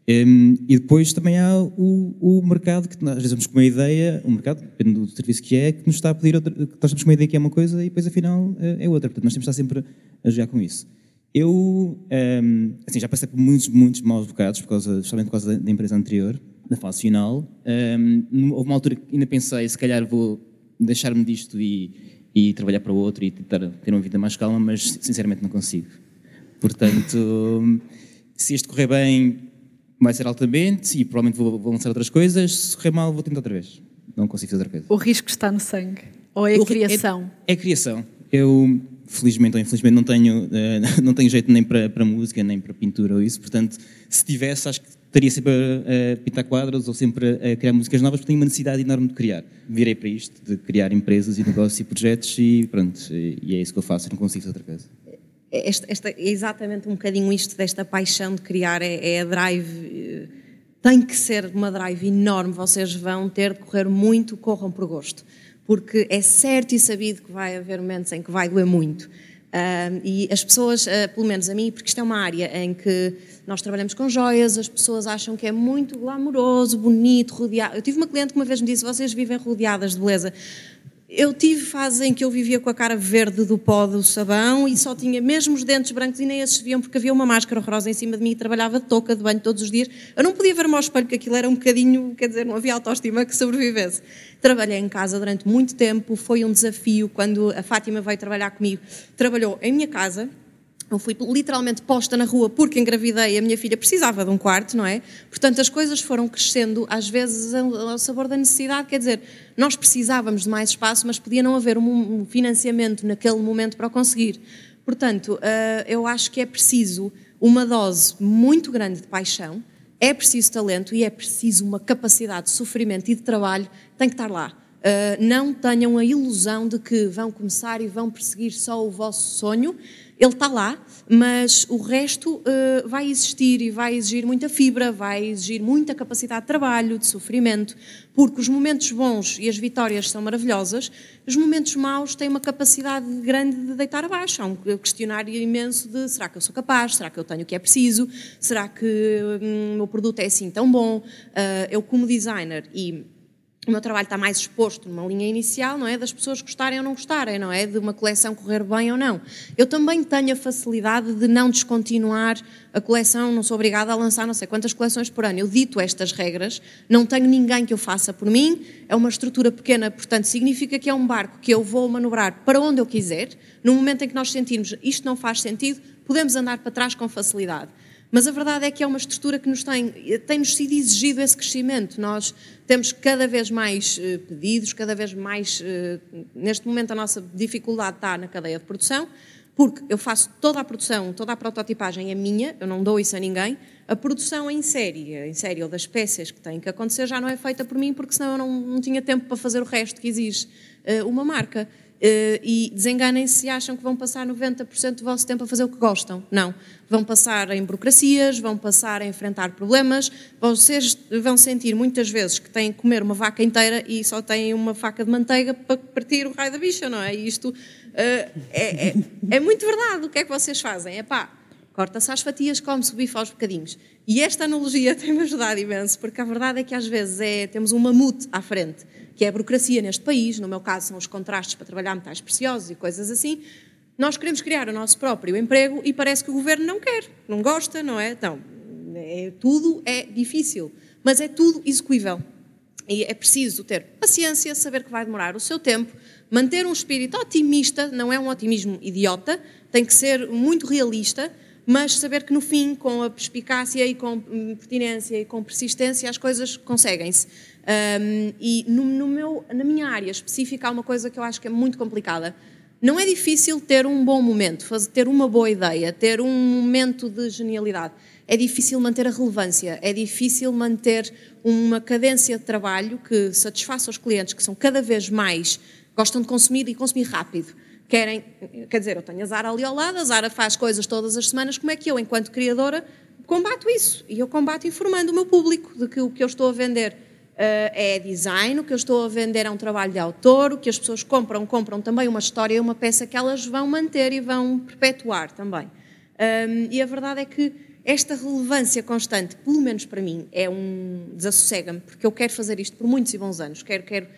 Um, e depois também há o, o, mercado, que nós vezes com uma ideia, o mercado, depende do serviço que é, que nos está a pedir outra, que nós estamos com uma ideia que é uma coisa e depois afinal é outra. Portanto, nós temos que estar sempre a jogar com isso. Eu, um, assim, já passei por muitos, muitos maus bocados, por causa, especialmente por causa da, da empresa anterior, da fase final. Um, houve uma altura que ainda pensei, se calhar vou deixar-me disto e, e trabalhar para o outro e tentar ter uma vida mais calma, mas sinceramente não consigo. Portanto, se isto correr bem, vai ser altamente e provavelmente vou, vou lançar outras coisas. Se correr mal, vou tentar outra vez. Não consigo fazer outra coisa. O risco está no sangue? Ou é a criação? É, é criação. Eu, felizmente ou infelizmente, não tenho, uh, (laughs) não tenho jeito nem para, para música, nem para pintura ou isso. Portanto, se tivesse, acho que estaria sempre a, pintar quadros ou sempre a, criar músicas novas, porque tenho uma necessidade enorme de criar. Virei para isto, de criar empresas e negócios e projetos e pronto, e é isso que eu faço, não consigo fazer outra coisa. Esta, esta, é exatamente um bocadinho isto desta paixão de criar, é, é, a drive, eh, tem que ser uma drive enorme, vocês vão ter de correr muito, corram por gosto, porque é certo e sabido que vai haver momentos em que vai doer muito. Uh, e as pessoas, uh, pelo menos a mim, porque isto é uma área em que nós trabalhamos com joias, as pessoas acham que é muito glamouroso, bonito, rodeado. Eu tive uma cliente que uma vez me disse: vocês vivem rodeadas de beleza. Eu tive fases em que eu vivia com a cara verde do pó do sabão e só tinha mesmo os dentes brancos e nem esses viam porque havia uma máscara horrorosa em cima de mim e trabalhava de touca de banho todos os dias. Eu não podia ver-me ao espelho porque aquilo era um bocadinho, quer dizer, não havia autoestima que sobrevivesse. Trabalhei em casa durante muito tempo, foi um desafio quando a Fátima veio trabalhar comigo. Trabalhou em minha casa, eu fui literalmente posta na rua porque engravidei, a minha filha precisava de um quarto, não é? Portanto, as coisas foram crescendo, às vezes ao sabor da necessidade, quer dizer, nós precisávamos de mais espaço, mas podia não haver um financiamento naquele momento para o conseguir. Portanto, eh, eu acho que é preciso uma dose muito grande de paixão, é preciso talento e é preciso uma capacidade de sofrimento e de trabalho, tem que estar lá. Uh, não tenham a ilusão de que vão começar e vão perseguir só o vosso sonho. Ele está lá, mas o resto uh, vai existir e vai exigir muita fibra, vai exigir muita capacidade de trabalho, de sofrimento, porque os momentos bons e as vitórias são maravilhosas, os momentos maus têm uma capacidade grande de deitar abaixo. Há um questionário imenso de será que eu sou capaz, será que eu tenho o que é preciso, será que hum, o meu produto é assim tão bom. Uh, eu, como designer, e o meu trabalho está mais exposto numa linha inicial, não é? Das pessoas gostarem ou não gostarem, não é? De uma coleção correr bem ou não. Eu também tenho a facilidade de não descontinuar a coleção, não sou obrigada a lançar não sei quantas coleções por ano. Eu dito estas regras, não tenho ninguém que eu faça por mim, é uma estrutura pequena, portanto, significa que é um barco que eu vou manobrar para onde eu quiser. No momento em que nós sentirmos isto não faz sentido, podemos andar para trás com facilidade. Mas a verdade é que é uma estrutura que nos tem, tem-nos sido exigido esse crescimento. Nós temos cada vez mais uh, pedidos, cada vez mais. Uh, neste momento, a nossa dificuldade está na cadeia de produção, porque eu faço toda a produção, toda a prototipagem é minha, eu não dou isso a ninguém. A produção em série, em série ou das peças que têm que acontecer, já não é feita por mim, porque senão eu não, não tinha tempo para fazer o resto que exige uh, uma marca. Uh, e desenganem-se se acham que vão passar 90% do vosso tempo a fazer o que gostam. Não. Vão passar em burocracias, vão passar a enfrentar problemas, vocês vão sentir muitas vezes que têm que comer uma vaca inteira e só têm uma faca de manteiga para partir o raio da bicha, não é? E isto uh, é, é, é, muito verdade. O que é que vocês fazem? É pá, corta-se às fatias, come-se o bife aos bocadinhos. E esta analogia (laughs) tem-me ajudado imenso, porque a verdade é que às vezes é, temos um mamute à frente que é a burocracia neste país, no meu caso são os contrastes para trabalhar metais preciosos e coisas assim, nós queremos criar o nosso próprio emprego e parece que o governo não quer, não gosta, não é? Então, é, tudo é difícil, mas é tudo execuível. E é preciso ter paciência, saber que vai demorar o seu tempo, manter um espírito otimista, não é um otimismo idiota, tem que ser muito realista, mas saber que no fim, com a perspicácia e com pertinência e com persistência, as coisas conseguem-se. Um, e no, no meu, na minha área específica há uma coisa que eu acho que é muito complicada. Não é difícil ter um bom momento, fazer, ter uma boa ideia, ter um momento de genialidade. É difícil manter a relevância, é difícil manter uma cadência de trabalho que satisfaça os clientes, que são cada vez mais, gostam de consumir e consumir rápido. Querem, quer dizer, eu tenho a Zara ali ao lado, a Zara faz coisas todas as semanas, como é que eu, enquanto criadora, combato isso? E eu combato informando o meu público de que o que eu estou a vender Uh, é design, o que eu estou a vender é um trabalho de autor, o que as pessoas compram, compram também uma história e uma peça que elas vão manter e vão perpetuar também. Um, e a verdade é que esta relevância constante, pelo menos para mim, é um desassossega-me, porque eu quero fazer isto por muitos e bons anos, quero, quero,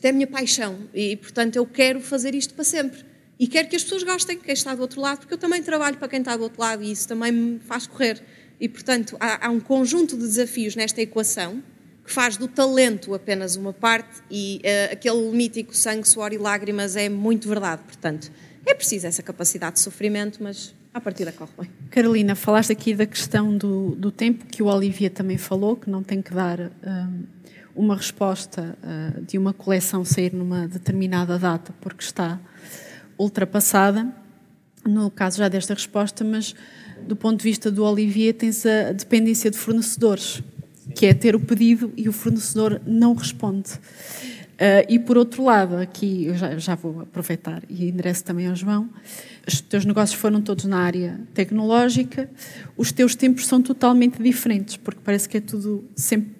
isto é a minha paixão e, portanto, eu quero fazer isto para sempre. E quero que as pessoas gostem, quem está do outro lado, porque eu também trabalho para quem está do outro lado e isso também me faz correr. E, portanto, há, há um conjunto de desafios nesta equação que faz do talento apenas uma parte e uh, aquele mítico sangue, suor e lágrimas é muito verdade. Portanto, é preciso essa capacidade de sofrimento, mas a partir da corre bem. Carolina, falaste aqui da questão do, do tempo, que o Olivia também falou, que não tem que dar um, eh, uma resposta uh, de uma coleção sair numa determinada data porque está ultrapassada. No caso já desta resposta, mas do ponto de vista do Olivier, tens a dependência de fornecedores que é ter o pedido e o fornecedor não responde. Uh, e por outro lado, aqui eu já, já, vou aproveitar e endereço também ao João, os teus negócios foram todos na área tecnológica, os teus tempos são totalmente diferentes, porque parece que é tudo sempre.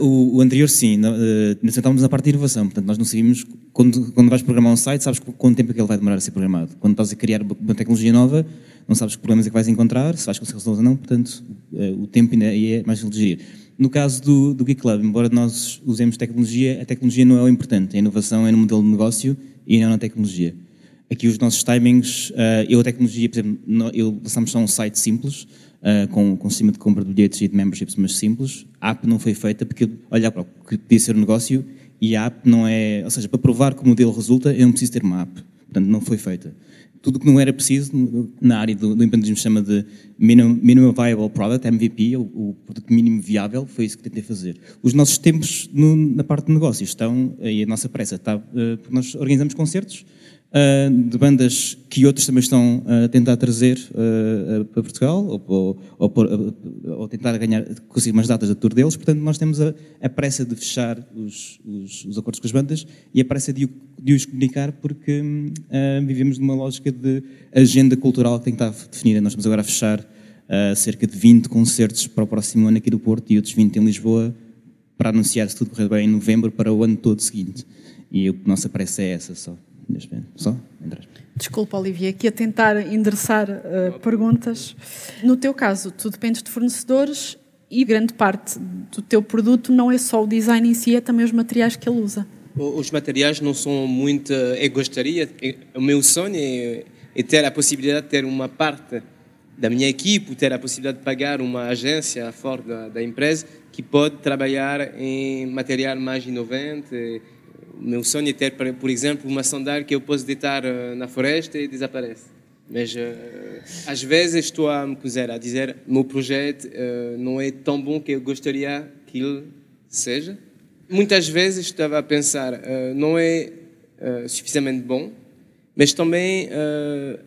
O, o anterior, sim, eh, nós estávamos na parte de inovação, portanto, nós não sabíamos, quando, quando vais programar um site, sabes quanto tempo é que ele vai demorar a ser programado. Quando estás a criar uma tecnologia nova, não sabes que problemas é que vais encontrar, se vais conseguir resolver ou não, portanto, eh, o tempo ainda é mais fácil de. No caso do, do Geek Club, embora nós usemos tecnologia, a tecnologia não é o importante. A inovação é no modelo de negócio e não na tecnologia. Aqui os nossos timings, uh, eu a tecnologia, por exemplo, eu lançamos só um site simples, uh, com, com sistema de compra de bilhetes e de memberships, mas simples. A app não foi feita porque, olha, que podia ser um negócio e a app não é, ou seja, para provar que o modelo resulta, eu não preciso ter uma app. Portanto, não foi feita tudo o que não era preciso na área do, do empreendedorismo chama de minimum, minimum, Viable Product, MVP, o, o, produto mínimo viável, foi isso que tentei fazer. Os nossos tempos no, na parte de negócios estão, e a nossa pressa está, uh, porque nós organizamos concertos, uh, de bandas que outros também estão a tentar trazer uh, para Portugal ou, ou, ou, ou, tentar ganhar, conseguir mais datas da tour deles. Portanto, nós temos a, a pressa de fechar os, os, os, acordos com as bandas e a pressa de, de os comunicar porque uh, vivemos numa lógica de agenda cultural que tem que estar definida. Nós estamos agora a fechar cerca de 20 concertos para o próximo ano aqui do Porto e outros 20 em Lisboa para anunciar se tudo correr bem em novembro para o ano todo seguinte. E a nossa pressa é essa só neste momento. Só? Desculpa, Olivia, aqui a tentar endereçar uh, perguntas. No teu caso, tu dependes de fornecedores e grande parte do teu produto não é só o design em si, é também os materiais que ele usa. Os materiais não são muito. Eu gostaria, o meu sonho é, é ter a possibilidade de ter uma parte da minha equipe, ter a possibilidade de pagar uma agência fora da, da empresa que pode trabalhar em material mais inovante meu sonho é ter, por exemplo, uma sandália que eu posso deitar eh, na floresta e desaparece. Mas uh, às vezes estou a me cozer, a dizer meu projeto uh, não é tão bom que eu gostaria que ele seja. Muitas vezes estava a pensar, não é suficientemente bom, mas também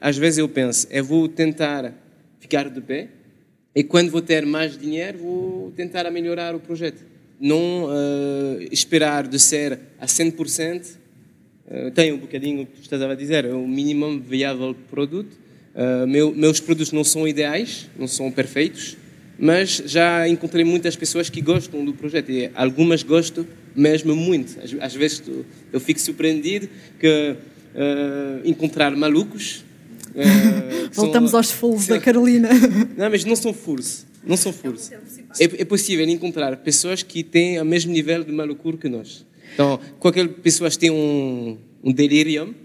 às vezes eu penso, eu vou tentar ficar de pé e quando vou ter mais dinheiro vou tentar melhorar o projeto não uh, esperar de ser a 100%, uh, tem um bocadinho o que tu estás a dizer, é o mínimo viável produto. Uh, meu, meus produtos não são ideais, não são perfeitos, mas já encontrei muitas pessoas que gostam do projeto e algumas gostam mesmo muito. Às, às vezes tu, eu fico surpreendido que uh, encontrar malucos. Uh, (laughs) Voltamos são, aos furos da Carolina. (laughs) Não, mas não são furos. Não são furos. É, é, possível encontrar pessoas que têm o mesmo nível de malucura que nós. Então, qualquer pessoa que tem um, um delírio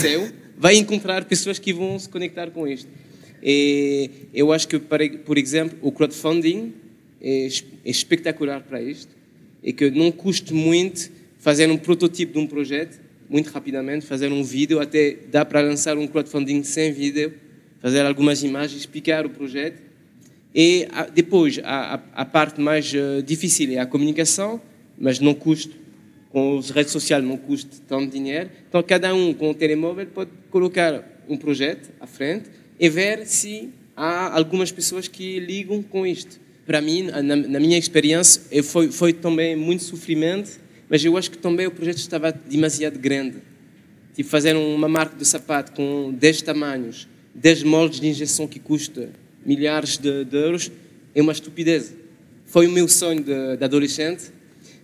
seu, (laughs) vai encontrar pessoas que vão se conectar com isto. E eu acho que, por exemplo, o crowdfunding é, é espetacular para isto. E que não custa muito fazer um protótipo de um projeto, muito rapidamente, fazer um vídeo, até dá para lançar um crowdfunding sem vídeo, fazer algumas imagens, explicar o projeto e depois, a, a, parte mais uh, difícil é a comunicação, mas não custa, com as redes sociais não custa tanto dinheiro. Então, cada um com o telemóvel pode colocar um projeto à frente e ver se há algumas pessoas que ligam com isto. Para mim, na, na minha experiência, foi, foi também muito sofrimento, mas eu acho que também o projeto estava demasiado grande. Tipo, fazer uma marca de sapato com 10 tamanhos, 10 moldes de injeção que custa milhares de, de euros, é uma estupidez. Foi o meu sonho de, de adolescente,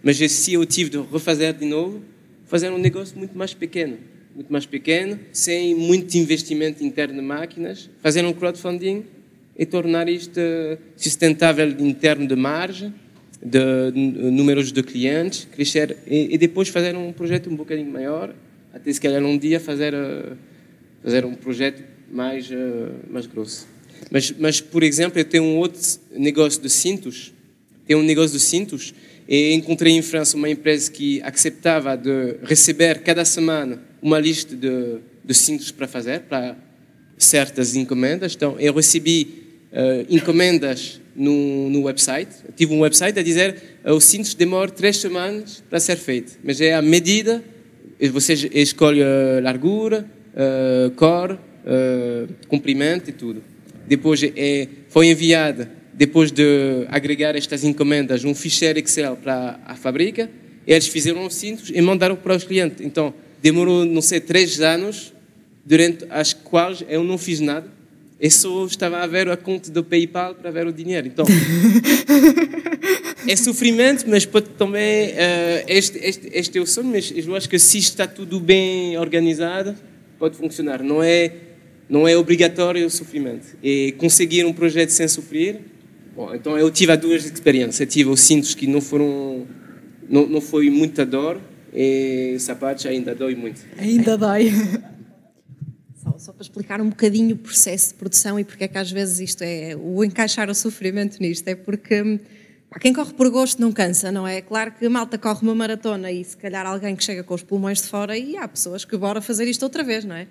mas esse eu tive de refazer de novo, fazer um negócio muito mais pequeno, muito mais pequeno, sem muito investimento interno de máquinas, fazer um crowdfunding e tornar isto sustentável interno de margem, de, números de clientes, crescer e, e, depois fazer um projeto um bocadinho maior, até se calhar um dia fazer, uh, fazer um projeto mais, uh, mais grosso. Mas, mas, por exemplo, eu tenho um outro negócio de cintos. Tenho um negócio de cintos e encontrei em França uma empresa que aceitava de receber cada semana uma lista de, de cintos para fazer, para certas encomendas. Então, eu recebi uh, encomendas no, no website. Eu tive um website a dizer uh, o cinto demora três semanas para ser feito, mas é a medida. Você escolhe a largura, uh, cor, comprimento e tudo depois é, foi enviada, depois de agregar estas encomendas, um ficheiro Excel para a fábrica, eles fizeram os cintos e mandaram para os clientes. Então, demorou, não sei, três anos, durante as quais eu não fiz nada. Eu só estava a ver a conta do PayPal para ver o dinheiro. Então, (laughs) é sofrimento, mas pode também. Uh, este, este, este é o sonho, mas eu acho que se está tudo bem organizado, pode funcionar. Não é não é obrigatório o sofrimento. E conseguir um projeto sem sofrer, bom, então eu tive as duas experiências. Eu tive os cintos que não foram, não, não foi muita dor e sapatos ainda dói muito. Ainda dói. (laughs) Só, para explicar um bocadinho o processo de produção e porque é que às vezes isto é o encaixar o sofrimento nisto, é porque pá, quem corre por gosto não cansa, não é? Claro que a malta corre uma maratona e se calhar alguém que chega com os pulmões de fora e há pessoas que bora fazer isto outra vez, não é?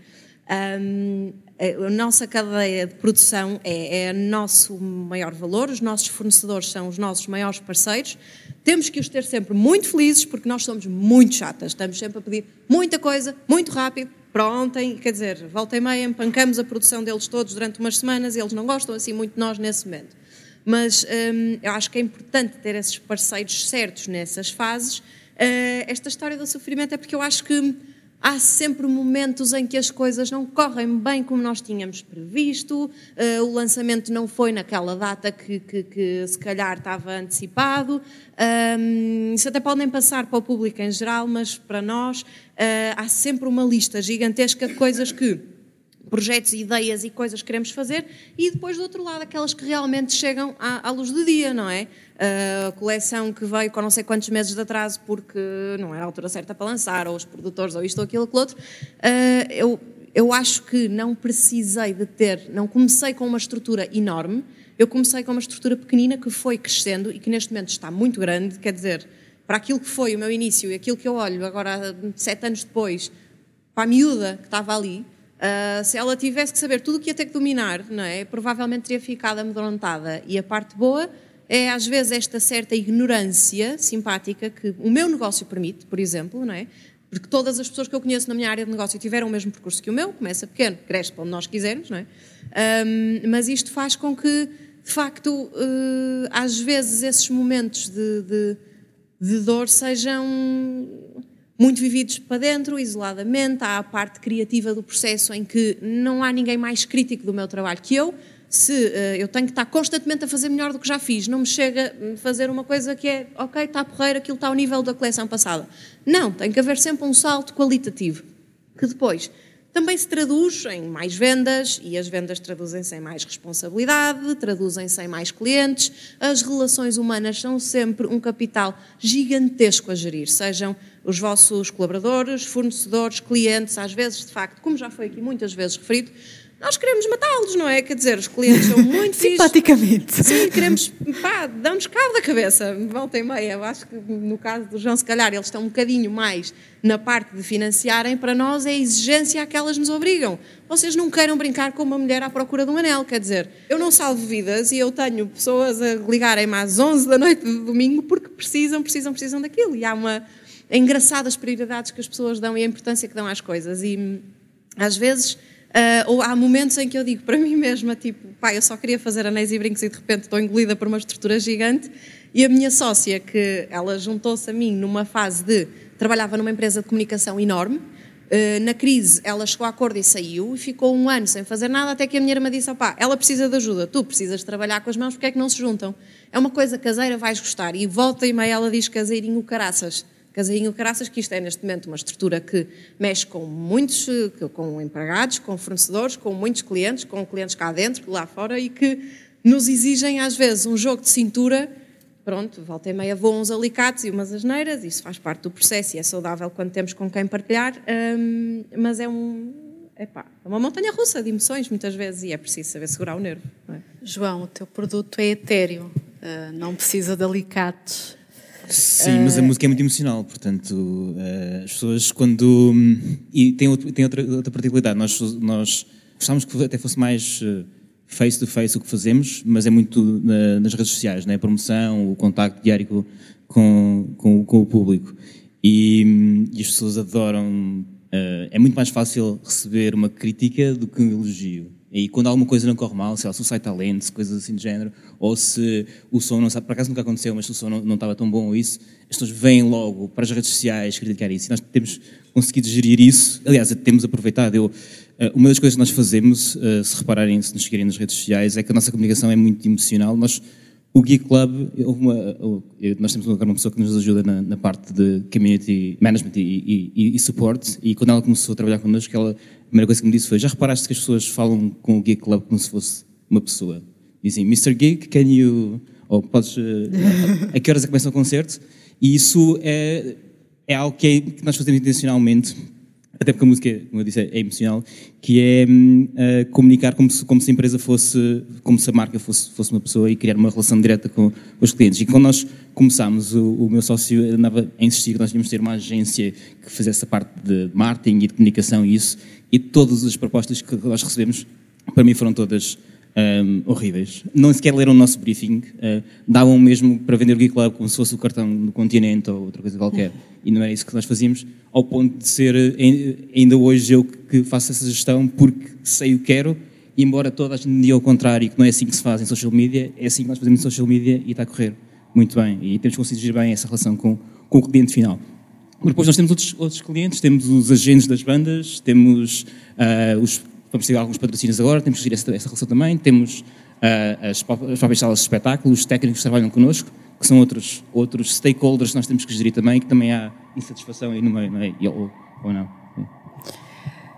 Um, a nossa cadeia de produção é, é nosso maior valor, os nossos fornecedores são os nossos maiores parceiros. Temos que os ter sempre muito felizes porque nós somos muito chatas, estamos sempre a pedir muita coisa, muito rápido, para ontem, quer dizer, volta e meia, empancamos a produção deles todos durante umas semanas e eles não gostam assim muito de nós nesse momento. Mas hum, eu acho que é importante ter esses parceiros certos nessas fases. Uh, esta história do sofrimento é porque eu acho que há sempre momentos em que as coisas não correm bem como nós tínhamos previsto, uh, o lançamento não foi naquela data que, que, que se calhar estava antecipado. Um, isso até pode nem passar para o público em geral, mas para nós uh, há sempre uma lista gigantesca de coisas que projetos, ideias e coisas que queremos fazer, e depois do outro lado aquelas que realmente chegam à, à luz do dia, não é? a coleção que veio com não sei quantos meses de atraso porque não era a altura certa para lançar, ou os produtores, ou isto ou aquilo, aquilo outro. Uh, eu, eu acho que não precisei de ter, não comecei com uma estrutura enorme, eu comecei com uma estrutura pequenina que foi crescendo e que neste momento está muito grande, quer dizer, para aquilo que foi o meu início e aquilo que eu olho agora, sete anos depois, para a miúda que estava ali, Uh, se ela tivesse que saber tudo o que ia ter que dominar, não é? provavelmente teria ficado amedrontada. E a parte boa é às vezes esta certa ignorância simpática que o meu negócio permite, por exemplo, não é? Porque todas as pessoas que eu conheço na minha área de negócio tiveram o mesmo percurso que o meu, começa pequeno, cresce para onde nós quisermos, não é? Um, mas isto faz com que, de facto, uh, às vezes esses momentos de, de, de dor sejam muito vividos para dentro, isoladamente. Há a parte criativa do processo em que não há ninguém mais crítico do meu trabalho que eu se uh, eu tenho que estar constantemente a fazer melhor do que já fiz, não me chega a fazer uma coisa que é, ok, está a porreira, aquilo está ao nível da coleção passada. Não, tem que haver sempre um salto qualitativo, que depois também se traduz em mais vendas, e as vendas traduzem-se em mais responsabilidade, traduzem-se em mais clientes. As relações humanas são sempre um capital gigantesco a gerir, sejam os vossos colaboradores, fornecedores, clientes, às vezes, de facto, como já foi aqui muitas vezes referido, nós queremos matá-los, não é? Quer dizer, os clientes são (laughs) muito Simpaticamente. Sim, queremos, pá, dão-nos cabo da cabeça, volta e meia. Eu acho que no caso do João, se calhar, eles estão um bocadinho mais na parte de financiarem, para nós é a exigência a que elas nos obrigam. Vocês não queiram brincar com uma mulher à procura de um anel, quer dizer, eu não salvo vidas e eu tenho pessoas a ligarem-me às 11 da noite de domingo porque precisam, precisam, precisam daquilo. E há uma... É engraçado as prioridades que as pessoas dão e a importância que dão às coisas. E às vezes Uh, ou há momentos em que eu digo para mim mesma, tipo, pá, eu só queria fazer anéis e brincos e de repente estou engolida por uma estrutura gigante. E a minha sócia, que ela juntou-se a mim numa fase de. trabalhava numa empresa de comunicação enorme. Uh, na crise, ela chegou a acordo e saiu e ficou um ano sem fazer nada até que a minha irmã disse: pá, ela precisa de ajuda, tu precisas trabalhar com as mãos, porque é que não se juntam? É uma coisa caseira, vais gostar. E volta e meia ela diz caseirinho caraças Casainho Caraças, que isto é neste momento uma estrutura que mexe com muitos, com empregados, com fornecedores, com muitos clientes, com clientes cá dentro, lá fora, e que nos exigem às vezes um jogo de cintura, pronto, volta e meia voam uns alicates e umas asneiras, isso faz parte do processo e é saudável quando temos com quem partilhar, hum, mas é um, epá, é uma montanha russa de emoções muitas vezes e é preciso saber segurar o nervo. É? João, o teu produto é etéreo, uh, não precisa de alicates. Sim, mas a música é muito emocional, portanto, uh, as pessoas quando. E tem, outro, tem outra, outra particularidade, nós, nós gostávamos que até fosse mais uh, face to face o que fazemos, mas é muito na, nas redes sociais, né? a promoção, o contacto diário com, com, com o público. E, e, as pessoas adoram. Uh, é muito mais fácil receber uma crítica do que um elogio. E quando alguma coisa não corre mal, sei lá, se o site está lento, coisas assim do género, ou se o som não está, por acaso nunca aconteceu, mas se o som não, não estava tão bom ou isso, as pessoas vêm logo para as redes sociais criticar isso. E nós temos conseguido gerir isso. Aliás, temos aproveitado. Eu, eh, uma das coisas que nós fazemos, eh, se repararem, se nos seguirem nas redes sociais, é que a nossa comunicação é muito emocional. Nós, o Geek Club, uma, nós temos agora uma pessoa que nos ajuda na, na parte de community management e, e, e, support, e quando ela começou a trabalhar connosco, ela a primeira coisa que me disse foi: Já reparaste que as pessoas falam com o Geek Club como se fosse uma pessoa? Dizem, Mr. Geek, can you. Ou podes. Uh, a que horas é que começa o concerto? E isso é, é algo que, é, que nós fazemos intencionalmente, até porque a música, como eu disse, é emocional, que é uh, comunicar como se, como se a empresa fosse, como se a marca fosse, fosse uma pessoa e criar uma relação direta com os clientes. E quando nós começámos, o, o meu sócio andava a insistir que nós tínhamos de ter uma agência que fizesse a parte de marketing e de comunicação e isso, e todas as propostas que nós recebemos, para mim foram todas um, horríveis. Não sequer leram o nosso briefing, uh, davam mesmo para vender o Geek Club como se fosse o cartão do continente ou outra coisa qualquer. E não era isso que nós fazíamos, ao ponto de ser ainda hoje eu que faço essa gestão porque sei o que quero, e embora toda a gente me diga ao contrário, que não é assim que se faz em social media, é assim que nós fazemos em social media e está a correr muito bem. E temos conseguido gerir bem essa relação com, com o cliente final. Depois nós temos outros, outros clientes, temos os agentes das bandas, temos uh, os, vamos ter alguns patrocínios agora, temos que gerir essa, essa relação também, temos uh, as, as próprias salas de espetáculo, os técnicos que trabalham connosco, que são outros, outros stakeholders que nós temos que gerir também, que também há insatisfação aí no meio, não é? ou, ou não.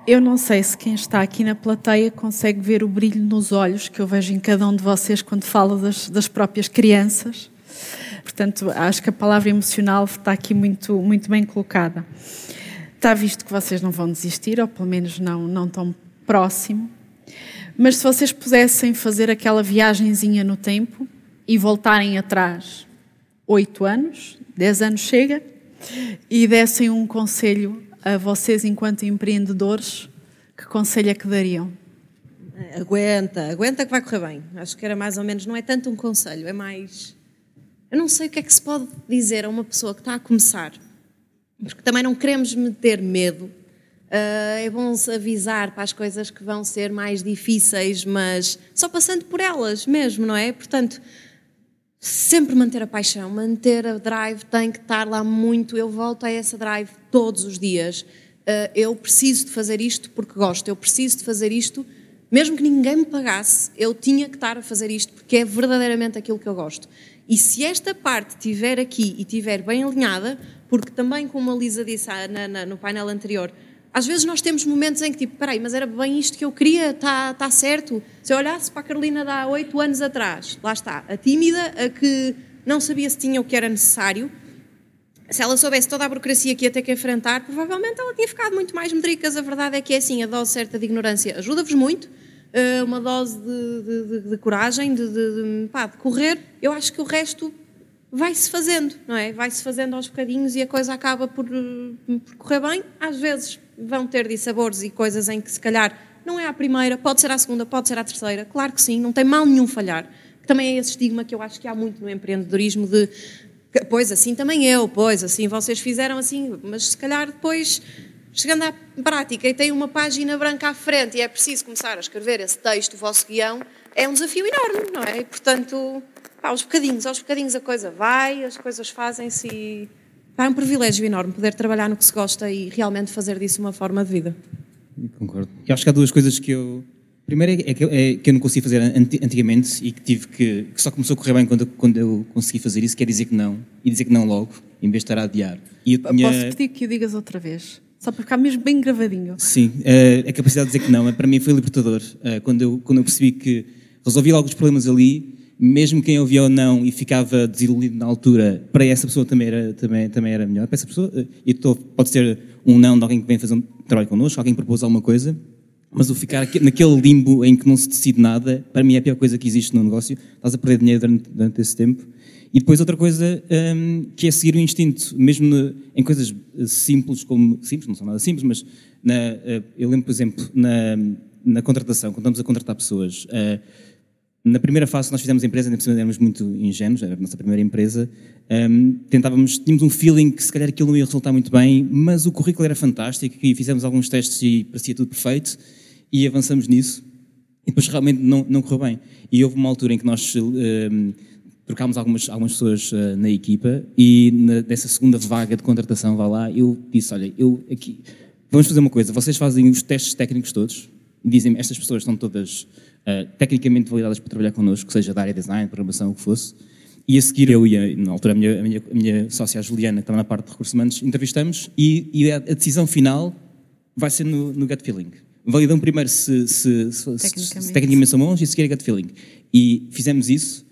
Eu não sei se quem está aqui na plateia consegue ver o brilho nos olhos que eu vejo em cada um de vocês quando falo das, das próprias crianças. Portanto, acho que a palavra emocional está aqui muito, muito bem colocada. Está visto que vocês não vão desistir, ou pelo menos não, não tão próximo. Mas se vocês pudessem fazer aquela viagenzinha no tempo e voltarem atrás oito anos, dez anos chega, e dessem um conselho a vocês enquanto empreendedores, que conselho é que dariam? Aguenta, aguenta que vai correr bem. Acho que era mais ou menos, não é tanto um conselho, é mais eu não sei o que é que se pode dizer a uma pessoa que está a começar, porque também não queremos meter medo. Uh, é bom avisar para as coisas que vão ser mais difíceis, mas só passando por elas mesmo, não é? Portanto, sempre manter a paixão, manter a drive, tem que estar lá muito. Eu volto a essa drive todos os dias. Uh, eu preciso de fazer isto porque gosto, eu preciso de fazer isto, mesmo que ninguém me pagasse, eu tinha que estar a fazer isto porque é verdadeiramente aquilo que eu gosto. E se esta parte estiver aqui e estiver bem alinhada, porque também, como a Lisa disse ah, na, na, no painel anterior, às vezes nós temos momentos em que, tipo, peraí, mas era bem isto que eu queria, está tá certo. Se eu olhasse para a Carolina de há oito anos atrás, lá está, a tímida, a que não sabia se tinha o que era necessário, se ela soubesse toda a burocracia que ia ter que enfrentar, provavelmente ela tinha ficado muito mais medricas. A verdade é que é assim, a dose certa de ignorância ajuda-vos muito, uh, uma dose de, de, de, de coragem, de, pá, de, correr, eu acho que o resto vai-se fazendo, não é? Vai-se fazendo aos bocadinhos e a coisa acaba por, eh, por correr bem. Às vezes vão ter dissabores e coisas em que se calhar não é a primeira, pode ser a segunda, pode ser a terceira, claro que sim, não tem mal nenhum falhar. Também é esse estigma que eu acho que há muito no empreendedorismo de pois assim também eu, pois assim vocês fizeram assim, mas se calhar depois chegando à prática e tem uma página branca à frente e é preciso começar a escrever esse texto, o vosso guião, é um desafio enorme, não é? E, portanto, pá, aos bocadinhos, aos bocadinhos a coisa vai, as coisas fazem-se e é um privilégio enorme poder trabalhar no que se gosta e realmente fazer disso uma forma de vida. Concordo. Eu acho que há duas coisas que eu. Primeiro é que, é que eu não consegui fazer antigamente e que tive que. que só começou a correr bem quando, quando eu consegui fazer isso, que é dizer que não. E dizer que não logo, em vez de estar a adiar. E eu tinha... Posso pedir que o digas outra vez? Só para ficar mesmo bem gravadinho. Sim, eh, a capacidade de dizer que não, para mim foi libertador. Eh, quando eu, quando eu percebi que resolvi alguns problemas ali, mesmo quem ouvia ou não e ficava desiludido na altura, para essa pessoa também era, também, também era melhor. Para essa pessoa, eh, e tô, pode ser um não de alguém que vem fazer um trabalho connosco, alguém propôs alguma coisa, mas o ficar naquele limbo em que não se decide nada, para mim é a pior coisa que existe no negócio. Estás a perder dinheiro durante, durante esse tempo. E depois outra coisa um, que é seguir o instinto, mesmo no, em coisas simples como simples, não são nada simples, mas na, uh, eu lembro, por exemplo, na, na contratação, quando estamos a contratar pessoas, uh, na primeira fase que nós fizemos a empresa, ainda éramos muito ingênuos, era a nossa primeira empresa, um, tentávamos, tínhamos um feeling que se calhar aquilo não ia resultar muito bem, mas o currículo era fantástico e fizemos alguns testes e parecia tudo perfeito e avançamos nisso e depois realmente não, não correu bem. E houve uma altura em que nós um, trocámos algumas, algumas pessoas uh, na equipa e na, nessa segunda vaga de contratação, vá lá, eu disse, olha, eu aqui, vamos fazer uma coisa, vocês fazem os testes técnicos todos e dizem estas pessoas estão todas uh, tecnicamente validadas para trabalhar connosco, seja da área de design, programação, o que fosse, e a seguir eu e, a, na altura, a minha, a minha, a minha sócia a Juliana, que estava na parte de recursos humanos, entrevistamos e, e a, a, decisão final vai ser no, no gut feeling. Validam primeiro se, se, se, tecnicamente. se tecnicamente são bons e a seguir a gut feeling. E fizemos isso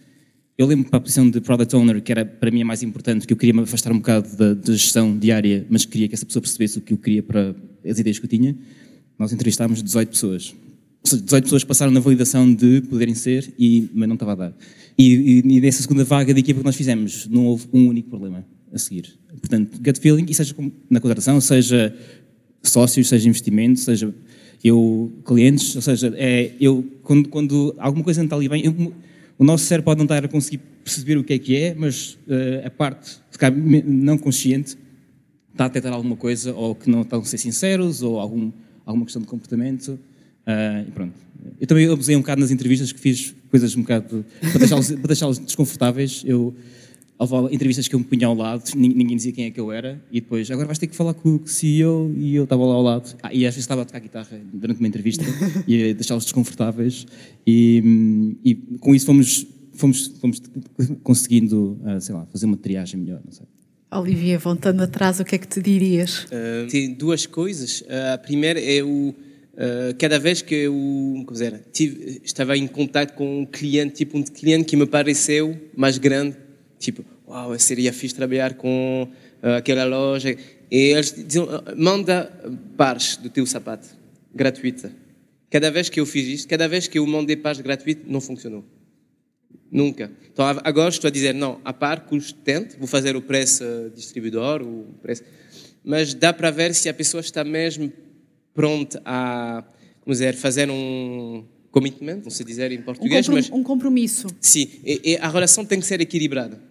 eu lembro para a posição de Product Owner, que era para mim a mais importante, que eu queria me afastar um bocado da, da, gestão diária, mas queria que essa pessoa percebesse o que eu queria para as ideias que eu tinha. Nós entrevistámos 18 pessoas. 18 pessoas passaram na validação de poderem ser, e, mas não estava a dar. E, e, e nessa segunda vaga de equipa que nós fizemos, não houve um único problema a seguir. Portanto, gut feeling, e seja na contratação, seja sócios, seja investimento, seja Eu, clientes, ou seja, é, eu, quando, quando alguma coisa não está ali bem, eu, o nosso cérebro pode não estar a conseguir perceber o que é que é, mas uh, a parte ficar não consciente está a detectar alguma coisa ou que não estão a ser sinceros ou algum, alguma questão de comportamento. Uh, e pronto. Eu também abusei um bocado nas entrevistas que fiz coisas um bocado para deixá-los, deixá-los desconfortáveis. Eu, houve entrevistas que eu me punha ao lado, ninguém dizia quem é que eu era, e depois, agora vais ter que falar com o CEO, e eu estava lá ao lado. Ah, e às vezes estava a tocar guitarra durante uma entrevista, e deixá-los desconfortáveis, e, e, com isso fomos, fomos, fomos conseguindo, uh, sei lá, fazer uma triagem melhor, não sei. Olivia, voltando atrás, o que é que te dirias? Uh, tem duas coisas. Uh, a primeira é o Uh, cada vez que eu dizer, tive, estava em contato com um cliente, tipo um cliente que me pareceu mais grande, tipo, uau, seria fixe trabalhar com aquela loja. E eles diziam, manda pares do teu sapato, gratuita. Cada vez que eu fiz isso, cada vez que eu mandei pares gratuitos, não funcionou. Nunca. Então agora estou a dizer, não, a par custo tanto, vou fazer o preço distribuidor, o preço... mas dá para ver se a pessoa está mesmo pronta a como dizer, fazer um commitment, não sei dizer em português, um mas... Um compromisso. Sim, e, e a relação tem que ser equilibrada.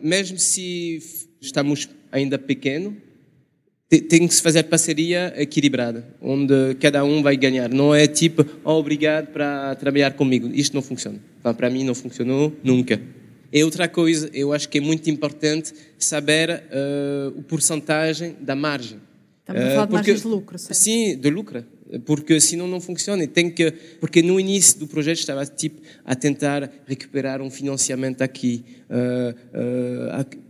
Mesmo se estamos ainda pequeno, tem que se fazer parceria equilibrada, onde cada um vai ganhar. Não é tipo, oh, obrigado para trabalhar comigo. Isto não funciona. Para mim não funcionou nunca. E outra coisa, eu acho que é muito importante saber uh, o porcentagem da margem. Estamos a falar de margens de lucro, certo? Sim, de lucro. Porque senão não funciona. Tem que, porque no início do projeto estava tipo a tentar recuperar um financiamento aqui. Uh, uh,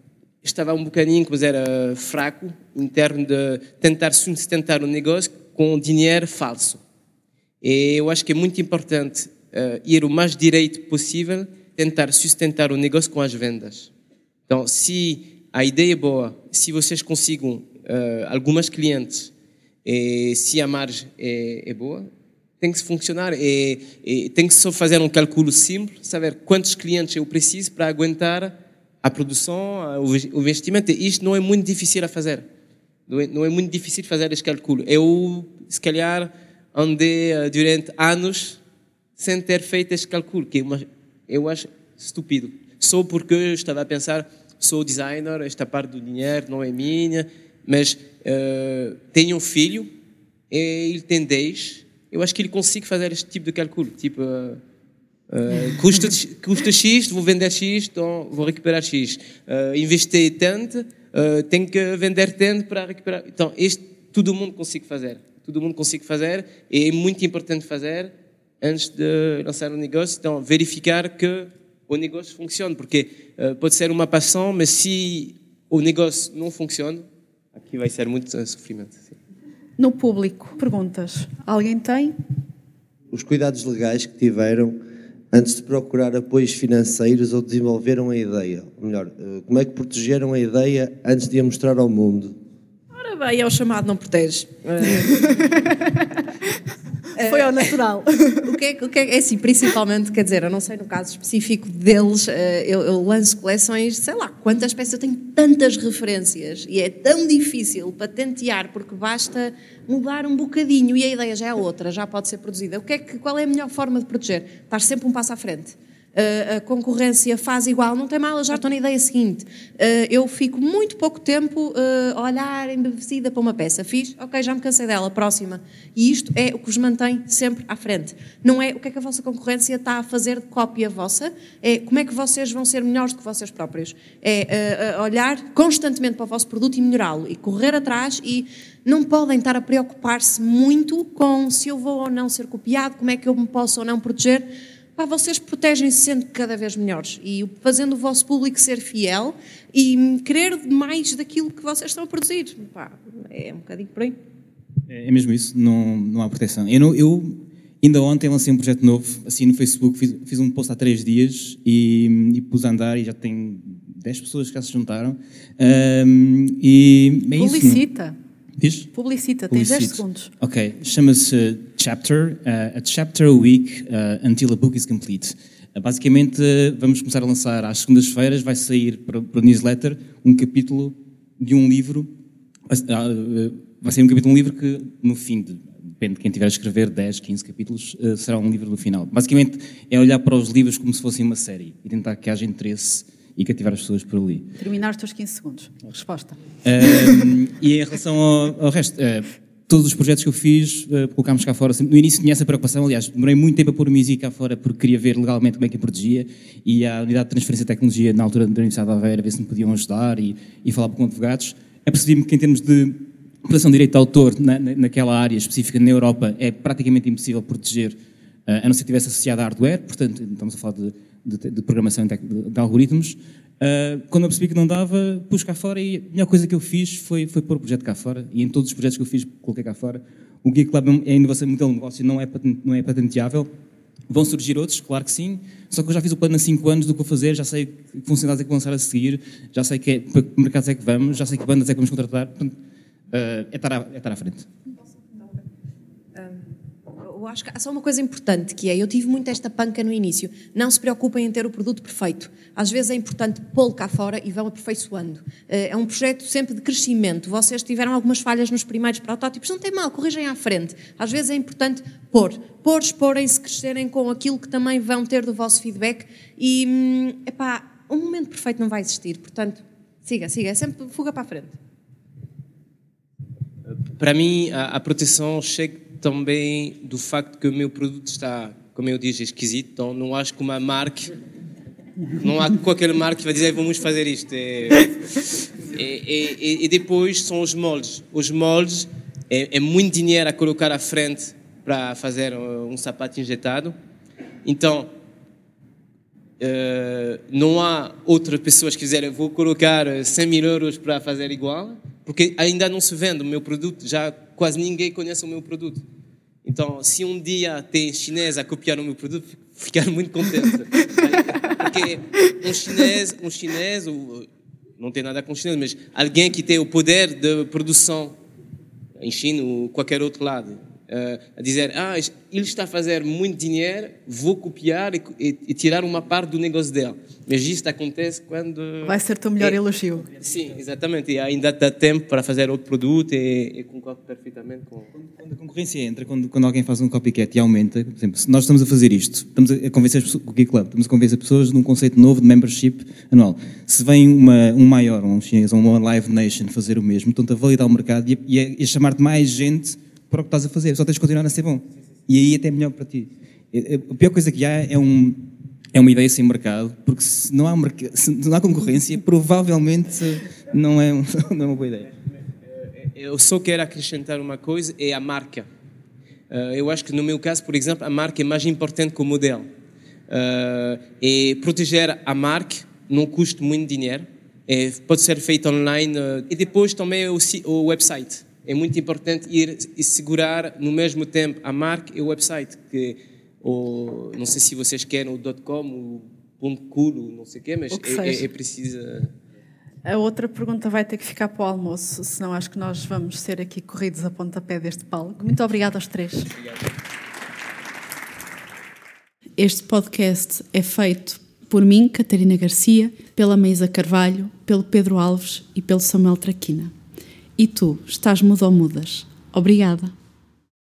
estava um bocadinho, mas era fraco, em termos de tentar sustentar o negócio com dinheiro falso. E eu acho que é muito importante uh, ir o mais direito possível, tentar sustentar o negócio com as vendas. Então, se a ideia é boa, se vocês consigam uh, algumas clientes, e se a margem é, é boa, tem que funcionar. E, e, tem que só fazer um cálculo simples, saber quantos clientes eu preciso para aguentar a produção, o investimento. Isto não é muito difícil a fazer. Não é, não é muito difícil fazer este cálculo. Eu, se calhar, andei uh, durante anos sem ter feito este cálculo, que é eu acho estúpido. Só porque eu estava a pensar, sou designer, esta parte do dinheiro não é minha, mas uh, tenho um filho, ele tem 10, eu acho que ele consegue fazer este tipo de cálculo. Tipo, uh, uh, custa, custa X, vou vender X, então vou recuperar X. Uh, investi tanto, uh, tenho que vender tanto para recuperar. Então, este todo mundo consegue fazer. Todo mundo consegue fazer e é muito importante fazer antes de lançar um negócio. Então, verificar que o negócio funciona, porque uh, pode ser uma paixão, mas se o negócio não funciona, aqui vai ser muito sofrimento. Sim. No público, perguntas. Alguém tem? Os cuidados legais que tiveram antes de procurar apoios financeiros ou desenvolveram a ideia? Ou melhor, eh, como é que protegeram a ideia antes de a mostrar ao mundo? Ora bem, é o chamado não protege. (laughs) (laughs) Foi ao natural. (laughs) o que, é, o que é, é assim, principalmente, quer dizer, eu não sei no caso específico deles, eh, eu, eu lanço coleções, sei lá, quantas peças, eu tenho tantas referências e é tão difícil patentear porque basta mudar um bocadinho e a ideia já é outra, já pode ser produzida. O que é que, qual é a melhor forma de proteger? Estar sempre um passo à frente a concorrência faz igual, não tem mal, eu já estou na ideia seguinte. Eu fico muito pouco tempo a olhar embevecida para uma peça. Fiz, ok, já me cansei dela, próxima. E isto é o que os mantém sempre à frente. Não é o que é que a vossa concorrência está a fazer de cópia vossa, é como é que vocês vão ser melhores do que vocês próprios. É olhar constantemente para o vosso produto e melhorá-lo, e correr atrás e não podem estar a preocupar-se muito com se eu vou ou não ser copiado, como é que eu me posso ou não proteger pá, vocês protegem-se sendo cada vez melhores e fazendo o vosso público ser fiel e querer mais daquilo que vocês estão a produzir. Pá, é um bocadinho por aí. É, é mesmo isso, não, não há proteção. Eu, não, eu ainda ontem lancei um projeto novo, assim no Facebook, fiz, fiz um post há três dias e, e pus a andar e já tem 10 pessoas que já se juntaram. Um, e é Publicita. Isso, Diz? Publicita, tens 10 segundos. Ok, chama-se Chapter, uh, a chapter a week uh, until a book is complete. Uh, basicamente, vamos começar a lançar às segundas-feiras, vai sair para, para o newsletter um capítulo de um livro, vai, vai sair um capítulo de um livro que no fim de depende de quem tiver a escrever, 10, 15 capítulos, uh, será um livro no final. Basicamente, é olhar para os livros como se fossem uma série e tentar que haja interesse e cativar as pessoas por ali. Terminar os teus 15 segundos. Resposta. Uh, e em relação ao, ao resto, uh, todos os projetos que eu fiz, uh, colocámos cá fora. No início tinha essa preocupação, aliás, demorei muito tempo a pôr o MISI cá fora porque queria ver legalmente como é que eu protegia e a Unidade de Transferência de Tecnologia, na altura da Universidade de Aveira, ver se me podiam ajudar e, e falar com advogados. Apercebi-me que em termos de proteção de direito de autor na, naquela área específica na Europa é praticamente impossível proteger, uh, a não ser que estivesse associado a hardware, portanto, estamos a falar de, de, de programação de, de algoritmos. Uh, quando eu percebi que não dava, pus cá fora e a melhor coisa que eu fiz foi, foi pôr o projeto cá fora. E em todos os projetos que eu fiz, coloquei cá fora. O Geek Lab é inovação modelo de negócio, não é, não é patenteável. Vão surgir outros, claro que sim. Só que eu já fiz o plano há 5 anos do que vou fazer, já sei que funcionalidades é que vão lançar a seguir, já sei que é, que mercados é que vamos, já sei que bandas é que vamos contratar. Portanto, uh, é, estar à, é estar à frente acho que há só uma coisa importante, que é, eu tive muito esta panca no início, não se preocupem em ter o produto perfeito. Às vezes é importante pô-lo cá fora e vão aperfeiçoando. Eh, é um projeto sempre de crescimento. Vocês tiveram algumas falhas nos primeiros protótipos, não tem mal, corrigem à frente. Às vezes é importante pôr, pôr, exporem-se, crescerem com aquilo que também vão ter do vosso feedback e, hum, epá, um momento perfeito não vai existir, portanto, siga, siga, é sempre fuga para a frente. Para mim, a, a proteção chega também do facto que o meu produto está, como eu disse, esquisito. Então, não acho que uma marca, não há qualquer marca que vai dizer vamos fazer isto. É, é, é, e depois são os moldes. Os moldes é, muito dinheiro a colocar à frente para fazer um sapato injetado. Então, Uh, não há outras pessoas que quiserem, vou colocar 100 mil euros para fazer igual, porque ainda não se vende o meu produto, já quase ninguém conhece o meu produto. Então, se um dia tem chinês a copiar o meu produto, ficar (laughs) muito contente. Porque um chinês, um chinês, não tem nada com chinês, mas alguém que tem o poder de produção em China ou qualquer outro lado, a dizer, ah, ele está a fazer muito dinheiro, vou copiar e, e, e, tirar uma parte do negócio dele. Mas isto acontece quando... Vai ser teu melhor é, elogio. Sim, exatamente. E ainda dá tempo para fazer outro produto e, e concordo perfeitamente com... Quando a concorrência entra, quando, quando alguém faz um copycat e aumenta, por exemplo, se nós estamos a fazer isto, estamos a convencer as o Geek Club, estamos a convencer pessoas de um conceito novo de membership anual. Se vem uma, um maior, um chinês ou uma Live Nation fazer o mesmo, estão a validar o mercado e e a, e a chamar-te mais gente para o que estás a fazer, só tens de continuar a ser bom. E aí até é melhor para ti. A pior coisa que há é, um, é uma ideia sem mercado, porque se não há, se não há concorrência, provavelmente não é, (laughs) não é uma boa ideia. Eu só quero acrescentar uma coisa, é a marca. Eh, eu acho que no meu caso, por exemplo, a marca é mais importante que o modelo. Eh, e proteger a marca não custa muito dinheiro, é, pode ser feito online eh, e depois também o website é muito importante ir e segurar no mesmo tempo a marca e o website, que o, não sei se vocês querem o .com, o ponto .culo, não sei o quê, mas o é, é, é preciso... A outra pergunta vai ter que ficar para o almoço, senão acho que nós vamos ser aqui corridos a pontapé deste palco. Muito obrigada aos três. Obrigado. Este podcast é feito por mim, Catarina Garcia, pela Meisa Carvalho, pelo Pedro Alves e pelo Samuel Traquina. E tu, estás mudo ou mudas? Obrigada.